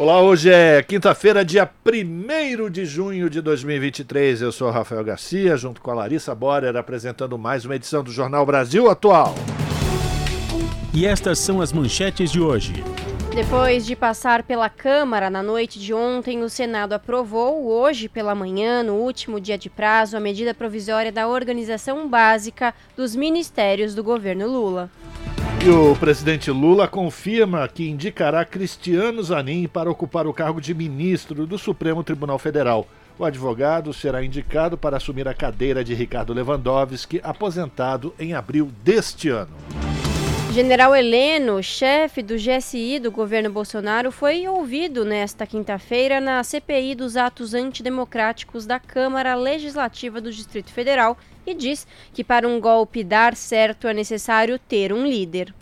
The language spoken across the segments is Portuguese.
Olá, hoje é quinta-feira, dia 1 de junho de 2023. Eu sou Rafael Garcia, junto com a Larissa Borer, apresentando mais uma edição do Jornal Brasil Atual. E estas são as manchetes de hoje. Depois de passar pela Câmara na noite de ontem, o Senado aprovou, hoje pela manhã, no último dia de prazo, a medida provisória da organização básica dos ministérios do governo Lula. E o presidente Lula confirma que indicará Cristiano Zanin para ocupar o cargo de ministro do Supremo Tribunal Federal. O advogado será indicado para assumir a cadeira de Ricardo Lewandowski, aposentado em abril deste ano. General Heleno, chefe do GSI do governo Bolsonaro, foi ouvido nesta quinta-feira na CPI dos atos antidemocráticos da Câmara Legislativa do Distrito Federal e diz que para um golpe dar certo é necessário ter um líder.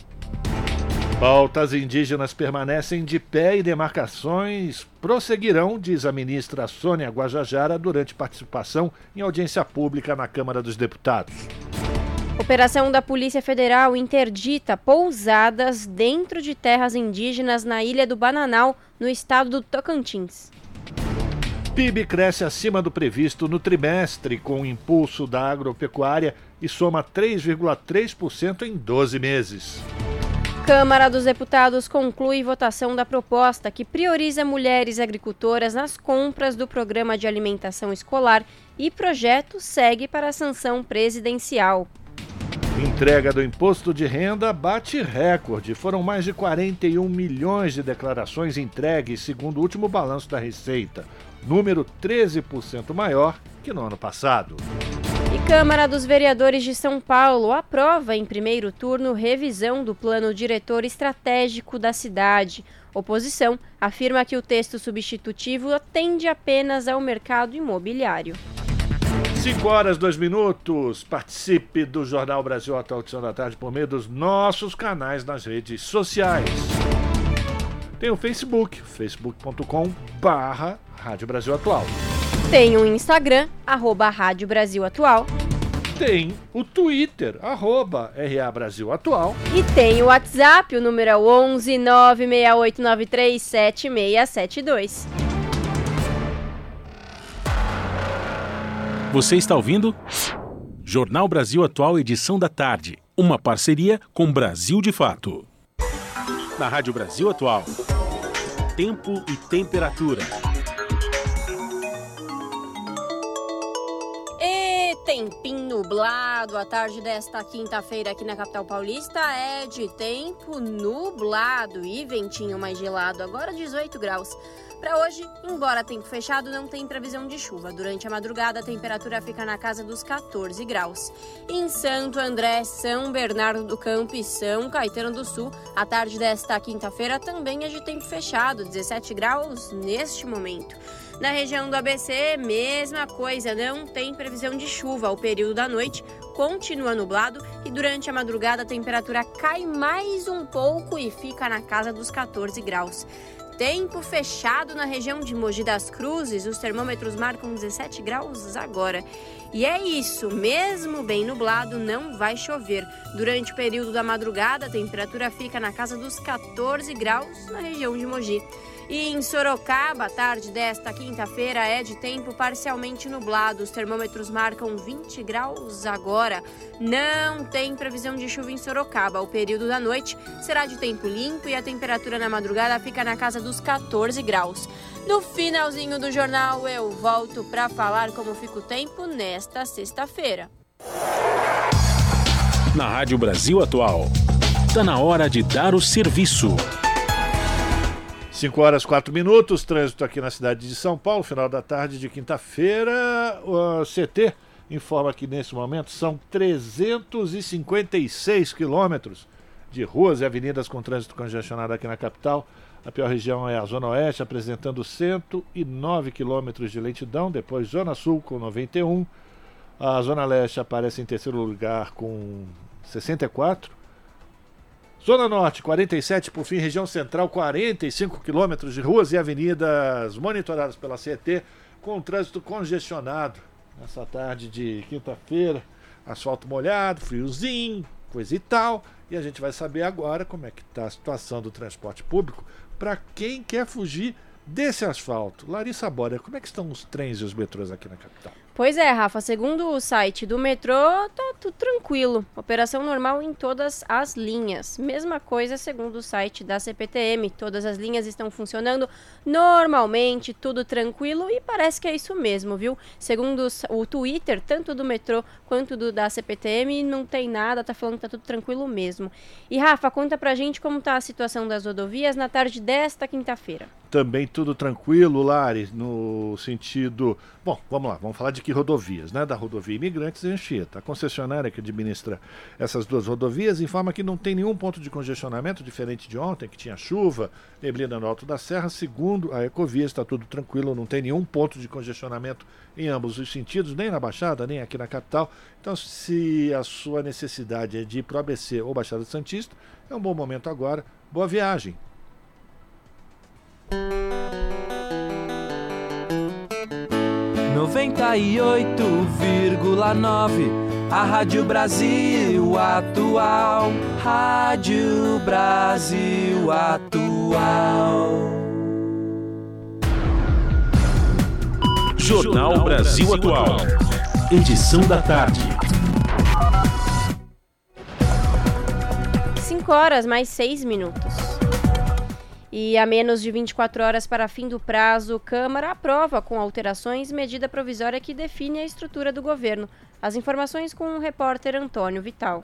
Pautas indígenas permanecem de pé e demarcações prosseguirão, diz a ministra Sônia Guajajara, durante participação em audiência pública na Câmara dos Deputados. Operação da Polícia Federal interdita pousadas dentro de terras indígenas na Ilha do Bananal, no estado do Tocantins. PIB cresce acima do previsto no trimestre, com o impulso da agropecuária e soma 3,3% em 12 meses. Câmara dos Deputados conclui votação da proposta que prioriza mulheres agricultoras nas compras do programa de alimentação escolar e projeto segue para a sanção presidencial. Entrega do imposto de renda bate recorde. Foram mais de 41 milhões de declarações entregues, segundo o último balanço da Receita, número 13% maior que no ano passado. E Câmara dos Vereadores de São Paulo aprova em primeiro turno revisão do plano diretor estratégico da cidade. Oposição afirma que o texto substitutivo atende apenas ao mercado imobiliário. 5 horas, 2 minutos. Participe do Jornal Brasil Atual Edição da Tarde por meio dos nossos canais nas redes sociais. Tem o Facebook, facebook.com barra Rádio Brasil Atual. Tem o Instagram, arroba Rádio Brasil Atual. Tem o Twitter, arroba RA Brasil Atual. E tem o WhatsApp, o número é 11 96893 7672. Você está ouvindo? Jornal Brasil Atual, edição da tarde. Uma parceria com Brasil de Fato. Na Rádio Brasil Atual. Tempo e temperatura. E tempinho nublado. A tarde desta quinta-feira aqui na capital paulista é de tempo nublado e ventinho mais gelado. Agora 18 graus. Para hoje, embora tempo fechado, não tem previsão de chuva. Durante a madrugada, a temperatura fica na casa dos 14 graus. Em Santo André, São Bernardo do Campo e São Caetano do Sul, a tarde desta quinta-feira também é de tempo fechado, 17 graus neste momento. Na região do ABC, mesma coisa, não tem previsão de chuva. O período da noite continua nublado e durante a madrugada a temperatura cai mais um pouco e fica na casa dos 14 graus. Tempo fechado na região de Mogi das Cruzes, os termômetros marcam 17 graus agora. E é isso, mesmo bem nublado, não vai chover. Durante o período da madrugada, a temperatura fica na casa dos 14 graus na região de Mogi. E em Sorocaba, a tarde desta quinta-feira é de tempo parcialmente nublado. Os termômetros marcam 20 graus agora. Não tem previsão de chuva em Sorocaba. O período da noite será de tempo limpo e a temperatura na madrugada fica na casa dos 14 graus. No finalzinho do jornal, eu volto para falar como fica o tempo nesta sexta-feira. Na Rádio Brasil Atual. Está na hora de dar o serviço. 5 horas 4 minutos, trânsito aqui na cidade de São Paulo, final da tarde de quinta-feira. O CT informa que nesse momento são 356 quilômetros de ruas e avenidas com trânsito congestionado aqui na capital. A pior região é a Zona Oeste, apresentando 109 quilômetros de lentidão, depois Zona Sul com 91. A Zona Leste aparece em terceiro lugar com 64. Zona Norte, 47, por fim, região central, 45 quilômetros de ruas e avenidas monitoradas pela CET, com trânsito congestionado nessa tarde de quinta-feira. Asfalto molhado, friozinho, coisa e tal. E a gente vai saber agora como é que está a situação do transporte público para quem quer fugir desse asfalto. Larissa Bora, como é que estão os trens e os metrôs aqui na capital? Pois é, Rafa, segundo o site do metrô, tá tudo tranquilo. Operação normal em todas as linhas. Mesma coisa segundo o site da CPTM. Todas as linhas estão funcionando normalmente, tudo tranquilo e parece que é isso mesmo, viu? Segundo o Twitter, tanto do metrô quanto do da CPTM, não tem nada, tá falando que tá tudo tranquilo mesmo. E Rafa, conta pra gente como tá a situação das rodovias na tarde desta quinta-feira. Também tudo tranquilo, Lari, no sentido. Bom, vamos lá, vamos falar de que rodovias, né? Da rodovia Imigrantes e Anchieta. A concessionária que administra essas duas rodovias informa que não tem nenhum ponto de congestionamento, diferente de ontem, que tinha chuva, neblina no alto da serra. Segundo a Ecovia, está tudo tranquilo, não tem nenhum ponto de congestionamento em ambos os sentidos, nem na Baixada, nem aqui na capital. Então, se a sua necessidade é de ir para o ABC ou Baixada Santista, é um bom momento agora. Boa viagem! 98,9 A Rádio Brasil Atual. Rádio Brasil Atual. Jornal Brasil Atual. Edição da tarde. 5 horas mais 6 minutos e a menos de 24 horas para fim do prazo, Câmara aprova com alterações medida provisória que define a estrutura do governo. As informações com o repórter Antônio Vital.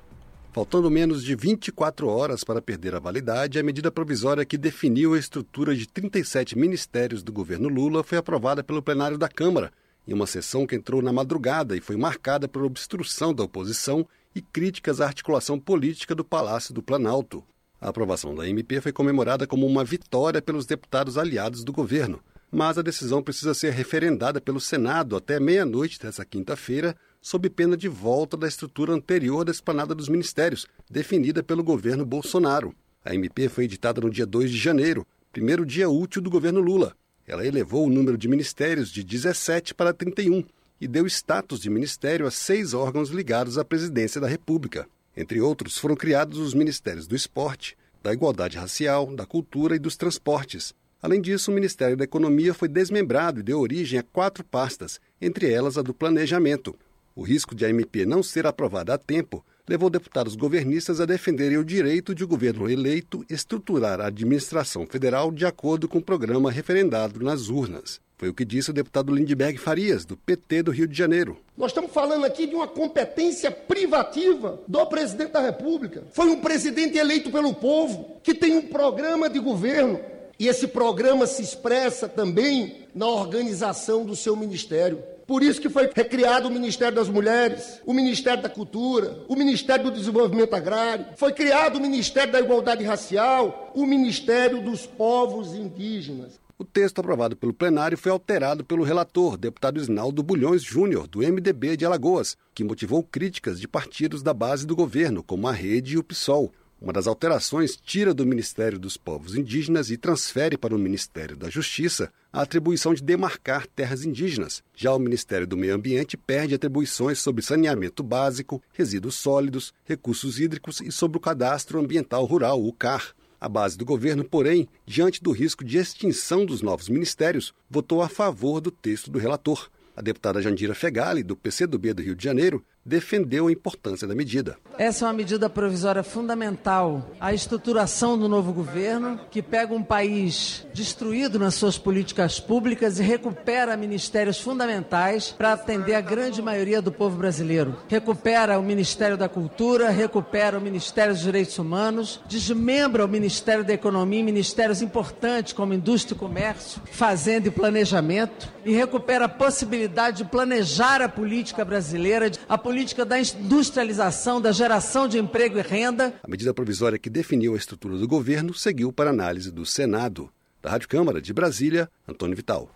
Faltando menos de 24 horas para perder a validade, a medida provisória que definiu a estrutura de 37 ministérios do governo Lula foi aprovada pelo plenário da Câmara, em uma sessão que entrou na madrugada e foi marcada por obstrução da oposição e críticas à articulação política do Palácio do Planalto. A aprovação da MP foi comemorada como uma vitória pelos deputados aliados do governo, mas a decisão precisa ser referendada pelo Senado até meia-noite desta quinta-feira, sob pena de volta da estrutura anterior da esplanada dos ministérios, definida pelo governo Bolsonaro. A MP foi editada no dia 2 de janeiro, primeiro dia útil do governo Lula. Ela elevou o número de ministérios de 17 para 31 e deu status de ministério a seis órgãos ligados à presidência da República. Entre outros, foram criados os Ministérios do Esporte, da Igualdade Racial, da Cultura e dos Transportes. Além disso, o Ministério da Economia foi desmembrado e deu origem a quatro pastas, entre elas a do Planejamento. O risco de a MP não ser aprovada a tempo levou deputados governistas a defenderem o direito de o governo eleito estruturar a administração federal de acordo com o programa referendado nas urnas. Foi o que disse o deputado Lindbergh Farias, do PT do Rio de Janeiro. Nós estamos falando aqui de uma competência privativa do presidente da República. Foi um presidente eleito pelo povo, que tem um programa de governo. E esse programa se expressa também na organização do seu ministério. Por isso que foi recriado o Ministério das Mulheres, o Ministério da Cultura, o Ministério do Desenvolvimento Agrário, foi criado o Ministério da Igualdade Racial, o Ministério dos Povos Indígenas. O texto aprovado pelo plenário foi alterado pelo relator, deputado Isnaldo Bulhões Júnior, do MDB de Alagoas, que motivou críticas de partidos da base do governo, como a Rede e o PSOL. Uma das alterações tira do Ministério dos Povos Indígenas e transfere para o Ministério da Justiça a atribuição de demarcar terras indígenas. Já o Ministério do Meio Ambiente perde atribuições sobre saneamento básico, resíduos sólidos, recursos hídricos e sobre o Cadastro Ambiental Rural, o CAR. A base do governo, porém, diante do risco de extinção dos novos ministérios, votou a favor do texto do relator. A deputada Jandira Fegali, do PCdoB do Rio de Janeiro, defendeu a importância da medida. Essa é uma medida provisória fundamental à estruturação do novo governo, que pega um país destruído nas suas políticas públicas e recupera ministérios fundamentais para atender a grande maioria do povo brasileiro. Recupera o Ministério da Cultura, recupera o Ministério dos Direitos Humanos, desmembra o Ministério da Economia em ministérios importantes como Indústria e Comércio, Fazenda e Planejamento e recupera a possibilidade de planejar a política brasileira, a política política da industrialização, da geração de emprego e renda. A medida provisória que definiu a estrutura do governo seguiu para análise do Senado. Da Rádio Câmara de Brasília, Antônio Vital.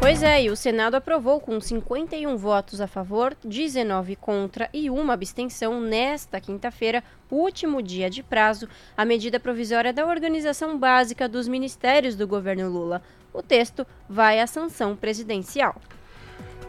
Pois é, e o Senado aprovou com 51 votos a favor, 19 contra e uma abstenção nesta quinta-feira, último dia de prazo, a medida provisória da organização básica dos ministérios do governo Lula. O texto vai à sanção presidencial.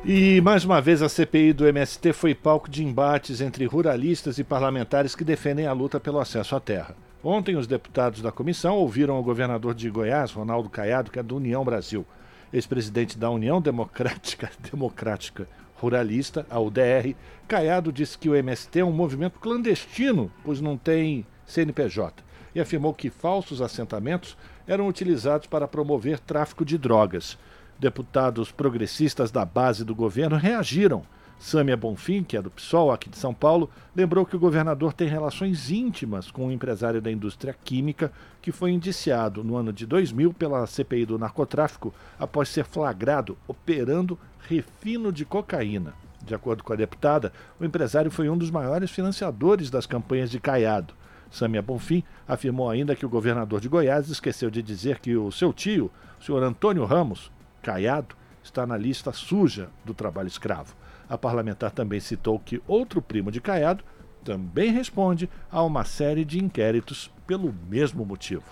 E mais uma vez a CPI do MST foi palco de embates entre ruralistas e parlamentares que defendem a luta pelo acesso à terra. Ontem, os deputados da comissão ouviram o governador de Goiás, Ronaldo Caiado, que é do União Brasil ex-presidente da União Democrática, Democrática Ruralista, a UDR, Caiado disse que o MST é um movimento clandestino, pois não tem CNPJ, e afirmou que falsos assentamentos eram utilizados para promover tráfico de drogas. Deputados progressistas da base do governo reagiram Sâmia Bonfim, que é do PSOL aqui de São Paulo, lembrou que o governador tem relações íntimas com um empresário da indústria química que foi indiciado no ano de 2000 pela CPI do narcotráfico após ser flagrado operando refino de cocaína. De acordo com a deputada, o empresário foi um dos maiores financiadores das campanhas de Caiado. Sâmia Bonfim afirmou ainda que o governador de Goiás esqueceu de dizer que o seu tio, o senhor Antônio Ramos Caiado, está na lista suja do trabalho escravo. A parlamentar também citou que outro primo de Caiado também responde a uma série de inquéritos pelo mesmo motivo.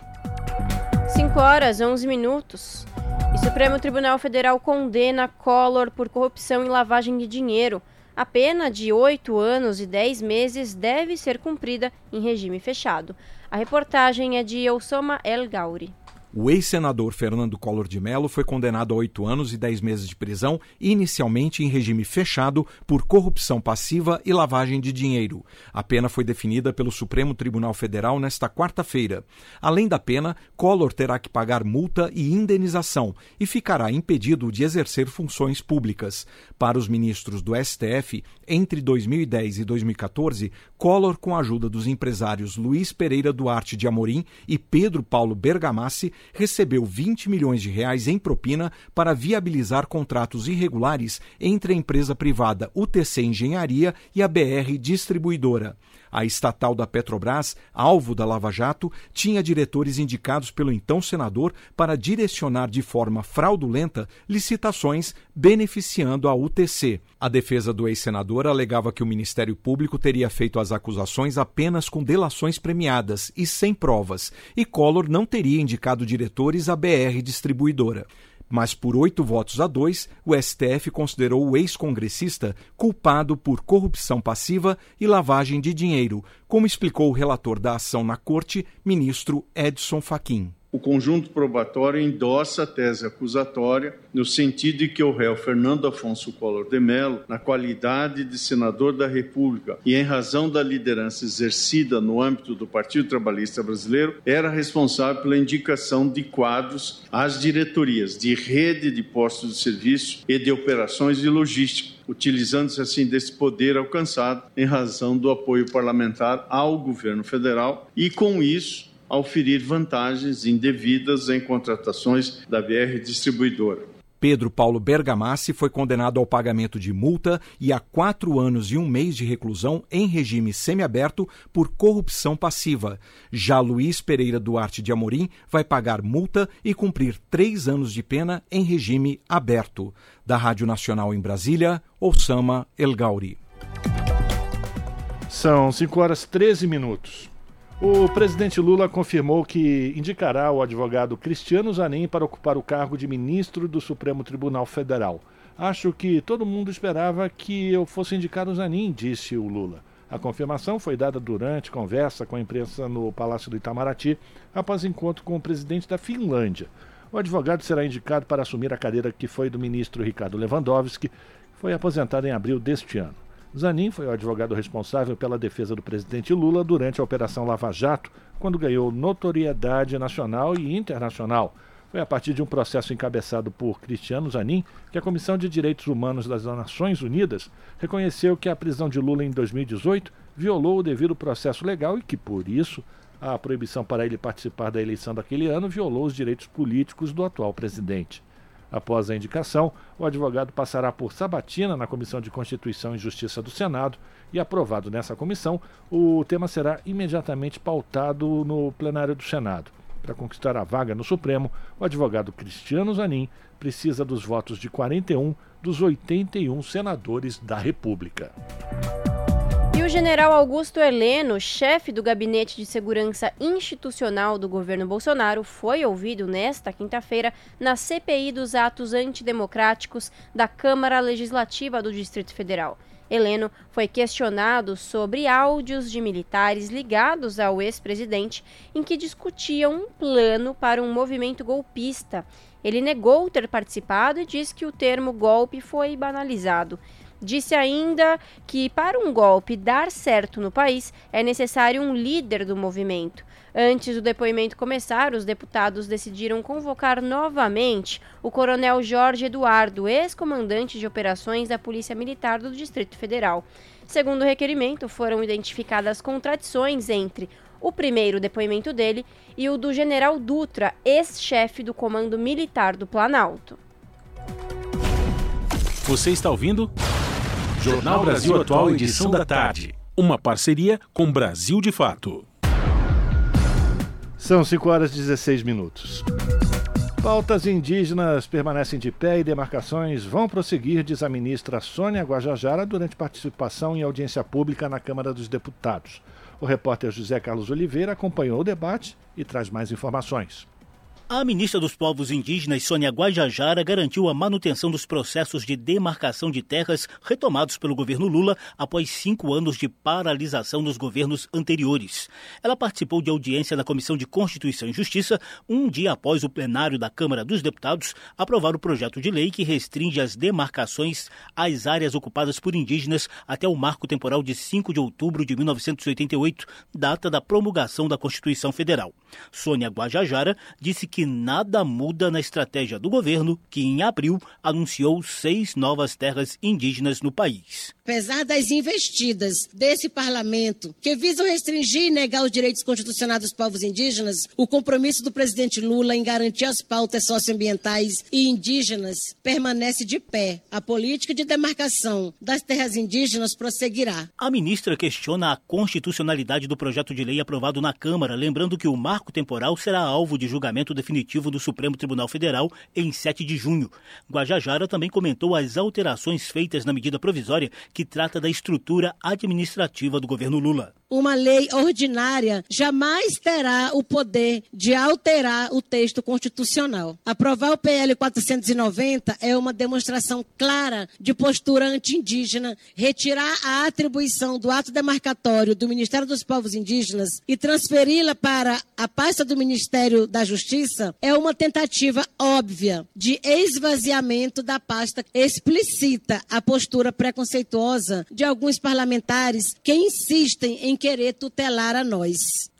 5 horas 11 minutos. O Supremo Tribunal Federal condena Collor por corrupção e lavagem de dinheiro. A pena de 8 anos e 10 meses deve ser cumprida em regime fechado. A reportagem é de Elsoma El Gauri. O ex-senador Fernando Collor de Mello foi condenado a oito anos e dez meses de prisão, inicialmente em regime fechado, por corrupção passiva e lavagem de dinheiro. A pena foi definida pelo Supremo Tribunal Federal nesta quarta-feira. Além da pena, Collor terá que pagar multa e indenização e ficará impedido de exercer funções públicas. Para os ministros do STF, entre 2010 e 2014, Collor, com a ajuda dos empresários Luiz Pereira Duarte de Amorim e Pedro Paulo Bergamassi, recebeu 20 milhões de reais em propina para viabilizar contratos irregulares entre a empresa privada UTC Engenharia e a BR Distribuidora. A estatal da Petrobras, alvo da Lava Jato, tinha diretores indicados pelo então senador para direcionar de forma fraudulenta licitações beneficiando a UTC. A defesa do ex-senador alegava que o Ministério Público teria feito as acusações apenas com delações premiadas e sem provas, e Collor não teria indicado diretores à BR Distribuidora mas por oito votos a dois, o STF considerou o ex-congressista culpado por corrupção passiva e lavagem de dinheiro, como explicou o relator da ação na corte, ministro Edson Fachin o conjunto probatório endossa a tese acusatória no sentido de que o réu Fernando Afonso Collor de Mello, na qualidade de senador da República e em razão da liderança exercida no âmbito do Partido Trabalhista Brasileiro, era responsável pela indicação de quadros às diretorias de rede de postos de serviço e de operações de logística utilizando-se assim desse poder alcançado em razão do apoio parlamentar ao governo federal e, com isso, ao ferir vantagens indevidas em contratações da BR Distribuidora. Pedro Paulo Bergamassi foi condenado ao pagamento de multa e a quatro anos e um mês de reclusão em regime semiaberto por corrupção passiva. Já Luiz Pereira Duarte de Amorim vai pagar multa e cumprir três anos de pena em regime aberto. Da Rádio Nacional em Brasília, Osama El Gauri. São 5 horas 13 minutos. O presidente Lula confirmou que indicará o advogado Cristiano Zanin para ocupar o cargo de ministro do Supremo Tribunal Federal. Acho que todo mundo esperava que eu fosse indicar o Zanin, disse o Lula. A confirmação foi dada durante conversa com a imprensa no Palácio do Itamaraty, após encontro com o presidente da Finlândia. O advogado será indicado para assumir a cadeira que foi do ministro Ricardo Lewandowski, que foi aposentado em abril deste ano. Zanin foi o advogado responsável pela defesa do presidente Lula durante a Operação Lava Jato, quando ganhou notoriedade nacional e internacional. Foi a partir de um processo encabeçado por Cristiano Zanin que a Comissão de Direitos Humanos das Nações Unidas reconheceu que a prisão de Lula em 2018 violou o devido processo legal e que, por isso, a proibição para ele participar da eleição daquele ano violou os direitos políticos do atual presidente. Após a indicação, o advogado passará por sabatina na Comissão de Constituição e Justiça do Senado e, aprovado nessa comissão, o tema será imediatamente pautado no plenário do Senado. Para conquistar a vaga no Supremo, o advogado Cristiano Zanin precisa dos votos de 41 dos 81 senadores da República. E o general Augusto Heleno, chefe do Gabinete de Segurança Institucional do governo Bolsonaro, foi ouvido nesta quinta-feira na CPI dos atos antidemocráticos da Câmara Legislativa do Distrito Federal. Heleno foi questionado sobre áudios de militares ligados ao ex-presidente em que discutiam um plano para um movimento golpista. Ele negou ter participado e disse que o termo golpe foi banalizado. Disse ainda que para um golpe dar certo no país é necessário um líder do movimento. Antes do depoimento começar, os deputados decidiram convocar novamente o coronel Jorge Eduardo, ex-comandante de operações da Polícia Militar do Distrito Federal. Segundo o requerimento, foram identificadas contradições entre o primeiro depoimento dele e o do general Dutra, ex-chefe do Comando Militar do Planalto. Você está ouvindo? Jornal Brasil Atual, edição da tarde. Uma parceria com Brasil de Fato. São 5 horas e 16 minutos. Pautas indígenas permanecem de pé e demarcações vão prosseguir, diz a ministra Sônia Guajajara, durante participação em audiência pública na Câmara dos Deputados. O repórter José Carlos Oliveira acompanhou o debate e traz mais informações. A ministra dos Povos Indígenas, Sônia Guajajara, garantiu a manutenção dos processos de demarcação de terras retomados pelo governo Lula após cinco anos de paralisação dos governos anteriores. Ela participou de audiência na Comissão de Constituição e Justiça um dia após o plenário da Câmara dos Deputados aprovar o projeto de lei que restringe as demarcações às áreas ocupadas por indígenas até o marco temporal de 5 de outubro de 1988, data da promulgação da Constituição Federal. Sônia Guajajara disse que nada muda na estratégia do governo, que em abril anunciou seis novas terras indígenas no país. Apesar das investidas desse parlamento que visam restringir e negar os direitos constitucionais dos povos indígenas, o compromisso do presidente Lula em garantir as pautas socioambientais e indígenas permanece de pé. A política de demarcação das terras indígenas prosseguirá. A ministra questiona a constitucionalidade do projeto de lei aprovado na Câmara, lembrando que o marco temporal será alvo de julgamento definitivo do Supremo Tribunal Federal em 7 de junho. Guajajara também comentou as alterações feitas na medida provisória que trata da estrutura administrativa do governo Lula. Uma lei ordinária jamais terá o poder de alterar o texto constitucional. Aprovar o PL 490 é uma demonstração clara de postura anti-indígena, retirar a atribuição do ato demarcatório do Ministério dos Povos Indígenas e transferi-la para a pasta do Ministério da Justiça é uma tentativa óbvia de esvaziamento da pasta explicita a postura preconceituosa de alguns parlamentares que insistem em querer tutelar a nós.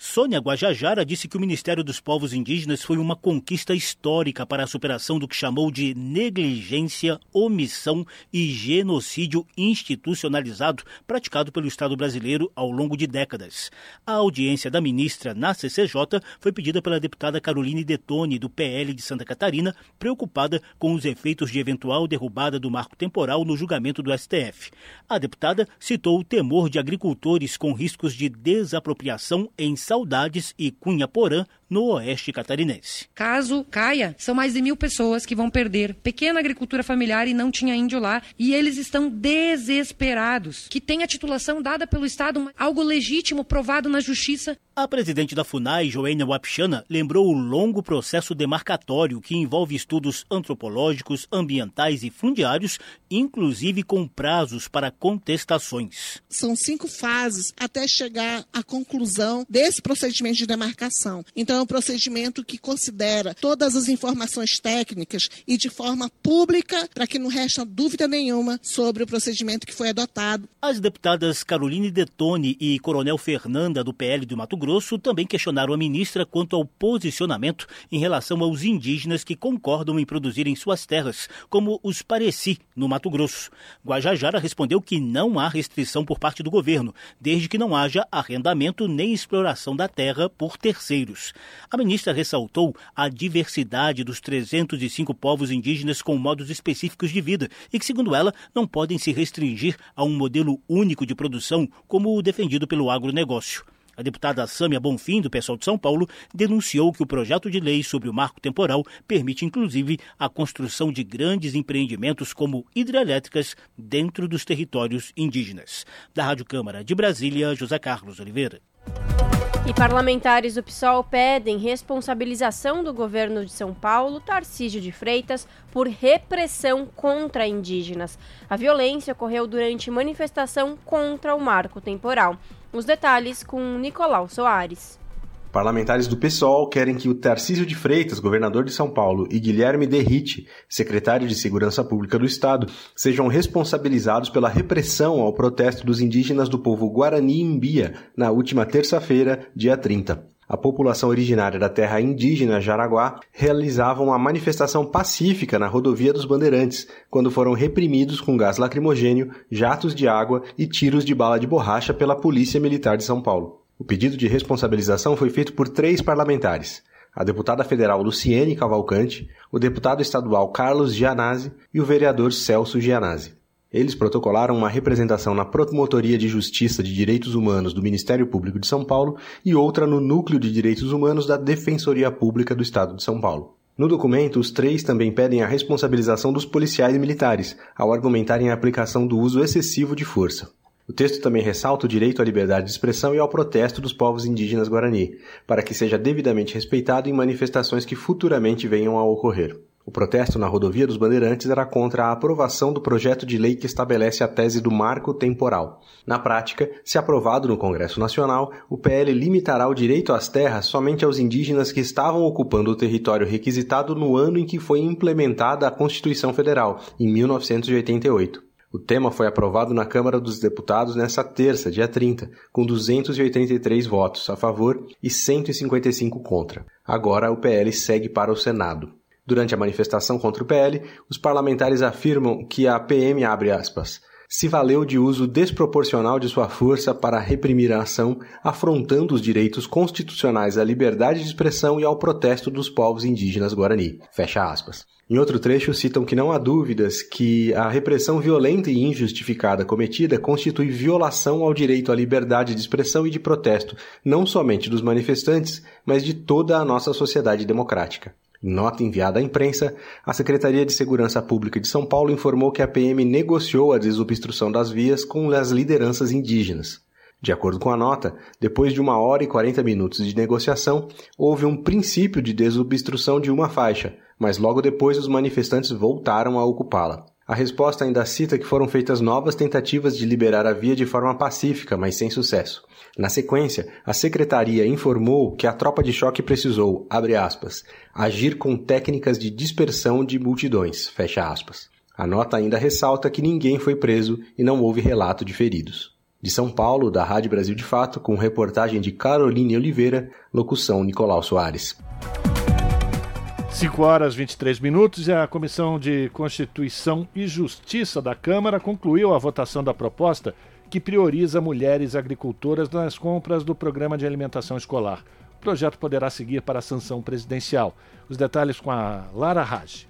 Sônia Guajajara disse que o Ministério dos Povos Indígenas foi uma conquista histórica para a superação do que chamou de negligência, omissão e genocídio institucionalizado praticado pelo Estado brasileiro ao longo de décadas. A audiência da ministra na CCJ foi pedida pela deputada Caroline Detone, do PL de Santa Catarina, preocupada com os efeitos de eventual derrubada do marco temporal no julgamento do STF. A deputada citou o temor de agricultores com riscos de desapropriação em Saudades e Cunha Porã, no oeste catarinense. Caso caia, são mais de mil pessoas que vão perder pequena agricultura familiar e não tinha índio lá, e eles estão desesperados. Que tem a titulação dada pelo Estado, algo legítimo, provado na justiça. A presidente da FUNAI, Joênia Wapichana, lembrou o longo processo demarcatório que envolve estudos antropológicos, ambientais e fundiários, inclusive com prazos para contestações. São cinco fases até chegar à conclusão desse procedimento de demarcação. Então, é um procedimento que considera todas as informações técnicas e de forma pública, para que não reste dúvida nenhuma sobre o procedimento que foi adotado. As deputadas Caroline Detone e Coronel Fernanda, do PL do Mato Grosso, Grosso também questionaram a ministra quanto ao posicionamento em relação aos indígenas que concordam em produzir em suas terras, como os Pareci, no Mato Grosso. Guajajara respondeu que não há restrição por parte do governo, desde que não haja arrendamento nem exploração da terra por terceiros. A ministra ressaltou a diversidade dos 305 povos indígenas com modos específicos de vida e que, segundo ela, não podem se restringir a um modelo único de produção como o defendido pelo agronegócio. A deputada Sâmia Bonfim, do pessoal de São Paulo, denunciou que o projeto de lei sobre o marco temporal permite, inclusive, a construção de grandes empreendimentos como hidrelétricas dentro dos territórios indígenas. Da Rádio Câmara de Brasília, José Carlos Oliveira. E parlamentares do PSOL pedem responsabilização do governo de São Paulo, Tarcísio de Freitas, por repressão contra indígenas. A violência ocorreu durante manifestação contra o marco temporal. Os detalhes com Nicolau Soares. Parlamentares do PSOL querem que o Tarcísio de Freitas, governador de São Paulo, e Guilherme Derrite, secretário de Segurança Pública do Estado, sejam responsabilizados pela repressão ao protesto dos indígenas do povo Guarani Imbia na última terça-feira, dia 30. A população originária da terra indígena Jaraguá realizava uma manifestação pacífica na rodovia dos Bandeirantes, quando foram reprimidos com gás lacrimogênio, jatos de água e tiros de bala de borracha pela Polícia Militar de São Paulo. O pedido de responsabilização foi feito por três parlamentares: a deputada federal Luciene Cavalcante, o deputado estadual Carlos Gianazzi e o vereador Celso Gianazzi. Eles protocolaram uma representação na Promotoria de Justiça de Direitos Humanos do Ministério Público de São Paulo e outra no Núcleo de Direitos Humanos da Defensoria Pública do Estado de São Paulo. No documento, os três também pedem a responsabilização dos policiais militares, ao argumentarem a aplicação do uso excessivo de força. O texto também ressalta o direito à liberdade de expressão e ao protesto dos povos indígenas Guarani, para que seja devidamente respeitado em manifestações que futuramente venham a ocorrer. O protesto na rodovia dos Bandeirantes era contra a aprovação do projeto de lei que estabelece a tese do marco temporal. Na prática, se aprovado no Congresso Nacional, o PL limitará o direito às terras somente aos indígenas que estavam ocupando o território requisitado no ano em que foi implementada a Constituição Federal, em 1988. O tema foi aprovado na Câmara dos Deputados nesta terça, dia 30, com 283 votos a favor e 155 contra. Agora o PL segue para o Senado. Durante a manifestação contra o PL, os parlamentares afirmam que a PM abre aspas se valeu de uso desproporcional de sua força para reprimir a ação, afrontando os direitos constitucionais à liberdade de expressão e ao protesto dos povos indígenas Guarani. Fecha aspas. Em outro trecho, citam que não há dúvidas que a repressão violenta e injustificada cometida constitui violação ao direito à liberdade de expressão e de protesto, não somente dos manifestantes, mas de toda a nossa sociedade democrática. Em nota enviada à imprensa, a Secretaria de Segurança Pública de São Paulo informou que a PM negociou a desobstrução das vias com as lideranças indígenas. De acordo com a nota, depois de uma hora e 40 minutos de negociação, houve um princípio de desobstrução de uma faixa, mas logo depois os manifestantes voltaram a ocupá-la. A resposta ainda cita que foram feitas novas tentativas de liberar a via de forma pacífica, mas sem sucesso. Na sequência, a secretaria informou que a tropa de choque precisou, abre aspas, agir com técnicas de dispersão de multidões, fecha aspas. A nota ainda ressalta que ninguém foi preso e não houve relato de feridos. De São Paulo, da Rádio Brasil de Fato, com reportagem de Caroline Oliveira, locução Nicolau Soares. 5 horas 23 minutos e a Comissão de Constituição e Justiça da Câmara concluiu a votação da proposta que prioriza mulheres agricultoras nas compras do Programa de Alimentação Escolar. O projeto poderá seguir para a sanção presidencial. Os detalhes com a Lara Raj.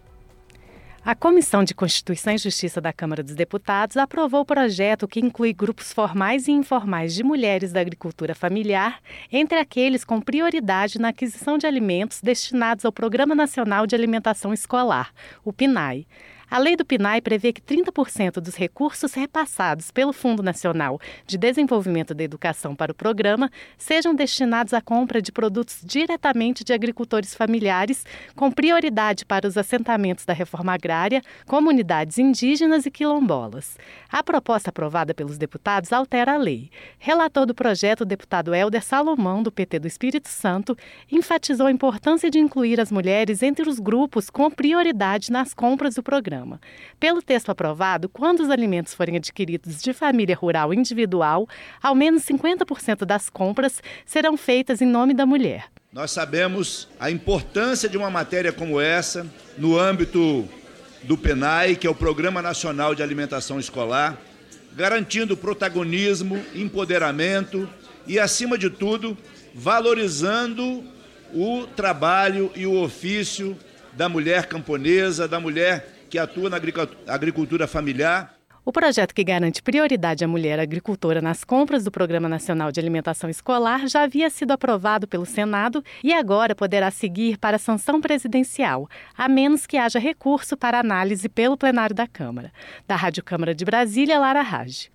A Comissão de Constituição e Justiça da Câmara dos Deputados aprovou o projeto que inclui grupos formais e informais de mulheres da agricultura familiar entre aqueles com prioridade na aquisição de alimentos destinados ao Programa Nacional de Alimentação Escolar, o PNAE. A lei do PNAE prevê que 30% dos recursos repassados pelo Fundo Nacional de Desenvolvimento da Educação para o programa sejam destinados à compra de produtos diretamente de agricultores familiares, com prioridade para os assentamentos da reforma agrária, comunidades indígenas e quilombolas. A proposta aprovada pelos deputados altera a lei. Relator do projeto, o deputado Helder Salomão, do PT do Espírito Santo, enfatizou a importância de incluir as mulheres entre os grupos com prioridade nas compras do programa programa. Pelo texto aprovado, quando os alimentos forem adquiridos de família rural individual, ao menos 50% das compras serão feitas em nome da mulher. Nós sabemos a importância de uma matéria como essa no âmbito do PENAI, que é o Programa Nacional de Alimentação Escolar, garantindo protagonismo, empoderamento e, acima de tudo, valorizando o trabalho e o ofício da mulher camponesa, da mulher que atua na agricultura familiar o projeto que garante prioridade à mulher agricultora nas compras do Programa Nacional de Alimentação Escolar já havia sido aprovado pelo Senado e agora poderá seguir para a sanção presidencial, a menos que haja recurso para análise pelo plenário da Câmara. Da Rádio Câmara de Brasília, Lara Raj.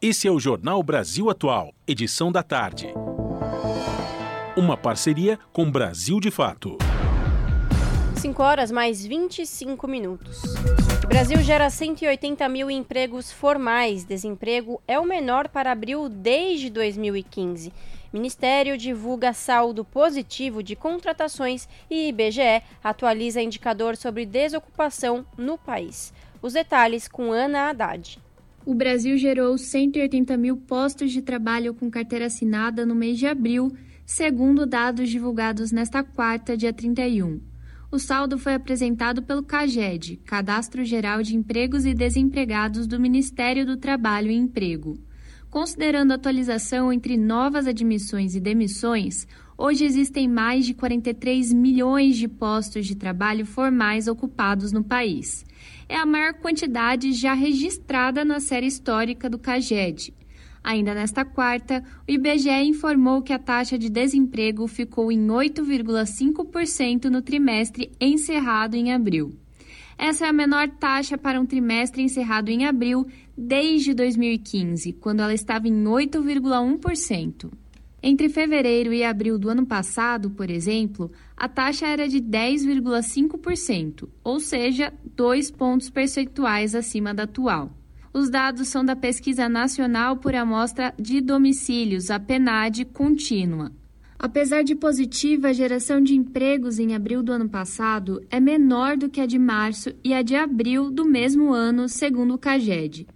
Esse é o Jornal Brasil Atual, edição da tarde. Uma parceria com Brasil de Fato. 5 horas mais 25 minutos. O Brasil gera 180 mil empregos formais. Desemprego é o menor para abril desde 2015. Ministério divulga saldo positivo de contratações e IBGE atualiza indicador sobre desocupação no país. Os detalhes com Ana Haddad. O Brasil gerou 180 mil postos de trabalho com carteira assinada no mês de abril, segundo dados divulgados nesta quarta, dia 31. O saldo foi apresentado pelo CAGED, Cadastro Geral de Empregos e Desempregados do Ministério do Trabalho e Emprego. Considerando a atualização entre novas admissões e demissões, hoje existem mais de 43 milhões de postos de trabalho formais ocupados no país. É a maior quantidade já registrada na série histórica do CAGED. Ainda nesta quarta, o IBGE informou que a taxa de desemprego ficou em 8,5% no trimestre encerrado em abril. Essa é a menor taxa para um trimestre encerrado em abril desde 2015, quando ela estava em 8,1%. Entre fevereiro e abril do ano passado, por exemplo, a taxa era de 10,5%, ou seja, dois pontos percentuais acima da atual. Os dados são da Pesquisa Nacional por Amostra de Domicílios, a PNAD contínua. Apesar de positiva, a geração de empregos em abril do ano passado é menor do que a de março e a de abril do mesmo ano, segundo o CAGED.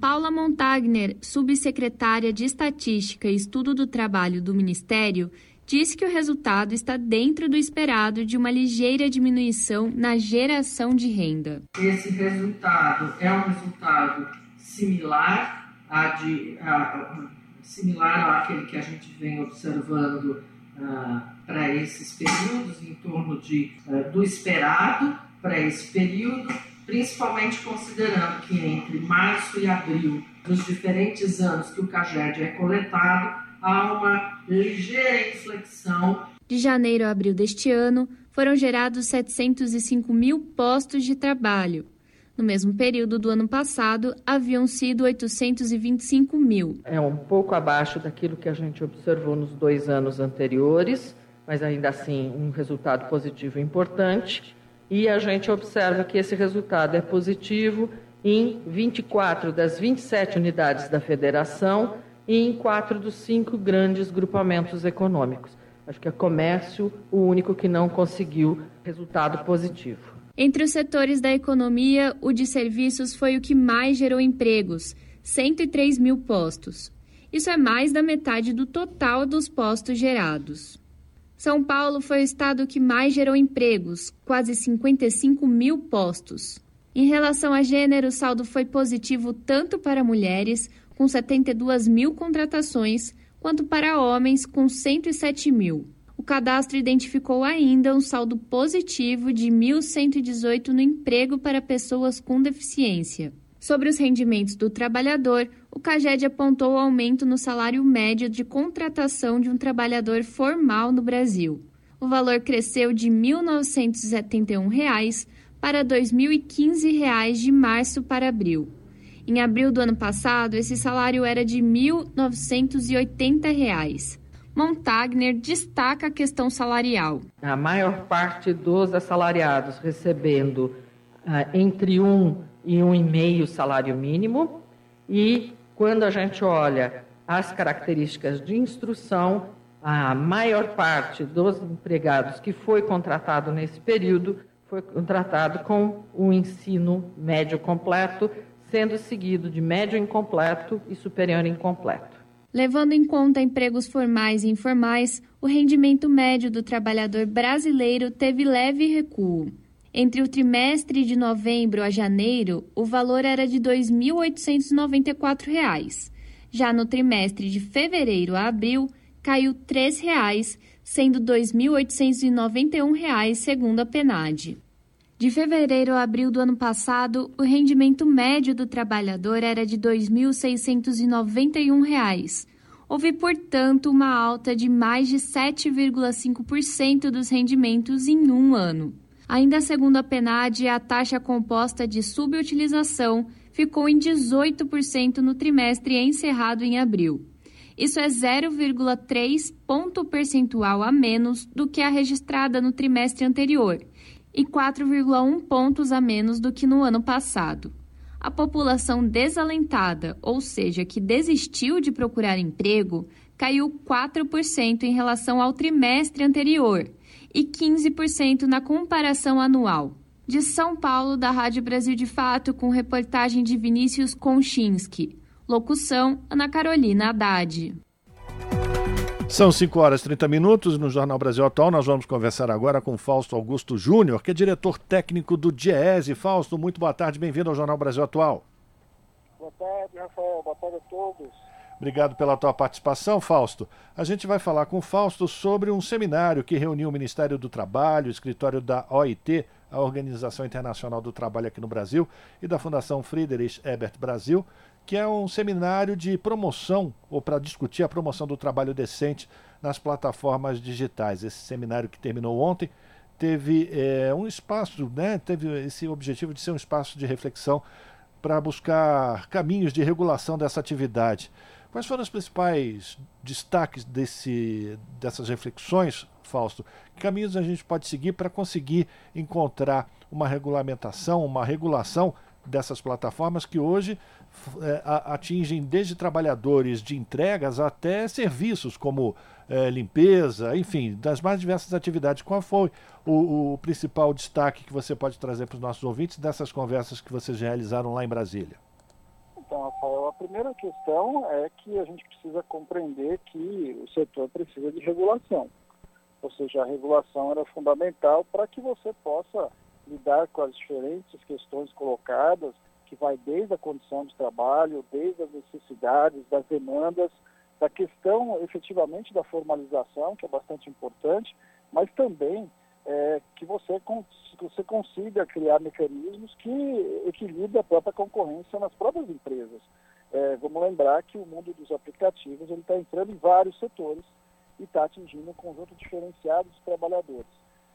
Paula Montagner, subsecretária de Estatística e Estudo do Trabalho do Ministério, disse que o resultado está dentro do esperado de uma ligeira diminuição na geração de renda. Esse resultado é um resultado similar a de, a, similar àquele que a gente vem observando uh, para esses períodos, em torno de, uh, do esperado para esse período, principalmente considerando que entre março e abril dos diferentes anos que o CAGED é coletado, há uma ligeira inflexão. De janeiro a abril deste ano, foram gerados 705 mil postos de trabalho. No mesmo período do ano passado, haviam sido 825 mil. É um pouco abaixo daquilo que a gente observou nos dois anos anteriores, mas ainda assim um resultado positivo importante. E a gente observa que esse resultado é positivo em 24 das 27 unidades da federação e em quatro dos cinco grandes grupamentos econômicos. Acho que é comércio o único que não conseguiu resultado positivo. Entre os setores da economia, o de serviços foi o que mais gerou empregos, 103 mil postos. Isso é mais da metade do total dos postos gerados. São Paulo foi o estado que mais gerou empregos, quase 55 mil postos. Em relação a gênero, o saldo foi positivo tanto para mulheres com 72 mil contratações, quanto para homens, com 107 mil. O cadastro identificou ainda um saldo positivo de 1.118 no emprego para pessoas com deficiência. Sobre os rendimentos do trabalhador, o CAGED apontou o aumento no salário médio de contratação de um trabalhador formal no Brasil. O valor cresceu de R$ 1.971 para R$ 2.015 de março para abril. Em abril do ano passado, esse salário era de R$ 1.980. Montagner destaca a questão salarial. A maior parte dos assalariados recebendo uh, entre um e um e meio salário mínimo e quando a gente olha as características de instrução, a maior parte dos empregados que foi contratado nesse período foi contratado com o ensino médio completo, sendo seguido de médio incompleto e superior incompleto. Levando em conta empregos formais e informais, o rendimento médio do trabalhador brasileiro teve leve recuo. Entre o trimestre de novembro a janeiro, o valor era de R$ 2.894. Já no trimestre de fevereiro a abril, caiu R$ 3,00, sendo R$ 2.891, segundo a PNAD. De fevereiro a abril do ano passado, o rendimento médio do trabalhador era de R$ 2.691. Houve, portanto, uma alta de mais de 7,5% dos rendimentos em um ano. Ainda segundo a PNAD, a taxa composta de subutilização ficou em 18% no trimestre encerrado em abril. Isso é 0,3 ponto percentual a menos do que a registrada no trimestre anterior e 4,1 pontos a menos do que no ano passado. A população desalentada, ou seja, que desistiu de procurar emprego, caiu 4% em relação ao trimestre anterior e 15% na comparação anual. De São Paulo, da Rádio Brasil de Fato, com reportagem de Vinícius Konchinski. Locução: Ana Carolina Haddad. São 5 horas e 30 minutos no Jornal Brasil Atual. Nós vamos conversar agora com Fausto Augusto Júnior, que é diretor técnico do DIESE. Fausto, muito boa tarde, bem-vindo ao Jornal Brasil Atual. Boa tarde, Rafael. Boa tarde a todos. Obrigado pela tua participação, Fausto. A gente vai falar com o Fausto sobre um seminário que reuniu o Ministério do Trabalho, o escritório da OIT, a Organização Internacional do Trabalho aqui no Brasil, e da Fundação Friedrich Ebert Brasil, que é um seminário de promoção, ou para discutir a promoção do trabalho decente nas plataformas digitais. Esse seminário que terminou ontem teve é, um espaço, né, teve esse objetivo de ser um espaço de reflexão para buscar caminhos de regulação dessa atividade. Quais foram os principais destaques desse, dessas reflexões, Fausto? Que caminhos a gente pode seguir para conseguir encontrar uma regulamentação, uma regulação dessas plataformas que hoje é, atingem desde trabalhadores de entregas até serviços como é, limpeza, enfim, das mais diversas atividades. Qual foi o, o principal destaque que você pode trazer para os nossos ouvintes dessas conversas que vocês realizaram lá em Brasília? Então, Rafael, a primeira questão é que a gente precisa compreender que o setor precisa de regulação. Ou seja, a regulação era fundamental para que você possa lidar com as diferentes questões colocadas, que vai desde a condição de trabalho, desde as necessidades, das demandas, da questão efetivamente da formalização, que é bastante importante, mas também é, que você, você consiga criar mecanismos que equilibrem a própria concorrência nas próprias empresas. É, vamos lembrar que o mundo dos aplicativos está entrando em vários setores e está atingindo um conjunto diferenciado de trabalhadores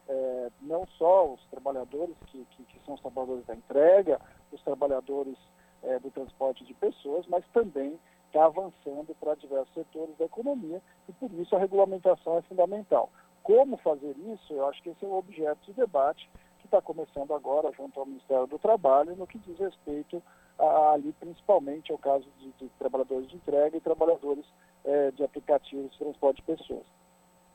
é, não só os trabalhadores que, que, que, são os trabalhadores da entrega, os trabalhadores é, do transporte de pessoas, mas também está avançando para diversos setores da economia e por isso a regulamentação é fundamental. Como fazer isso? Eu acho que esse é o objeto de debate que está começando agora junto ao Ministério do Trabalho no que diz respeito a, ali principalmente ao caso de, de trabalhadores de entrega e trabalhadores é, de aplicativos de transporte de pessoas.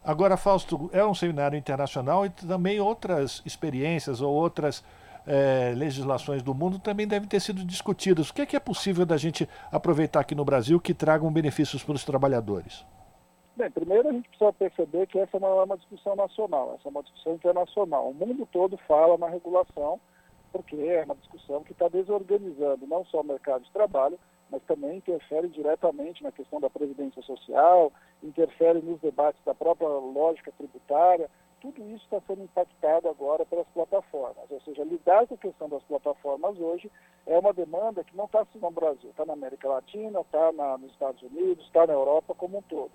Agora, Fausto, é um seminário internacional e também outras experiências ou outras é, legislações do mundo também devem ter sido discutidas. O que é, que é possível da gente aproveitar aqui no Brasil que tragam benefícios para os trabalhadores? Bem, primeiro a gente precisa perceber que essa não é uma discussão nacional, essa é uma discussão internacional. O mundo todo fala na regulação, porque é uma discussão que está desorganizando não só o mercado de trabalho, mas também interfere diretamente na questão da previdência social, interfere nos debates da própria lógica tributária. Tudo isso está sendo impactado agora pelas plataformas. Ou seja, lidar com a questão das plataformas hoje é uma demanda que não está só no Brasil, está na América Latina, está nos Estados Unidos, está na Europa como um todo.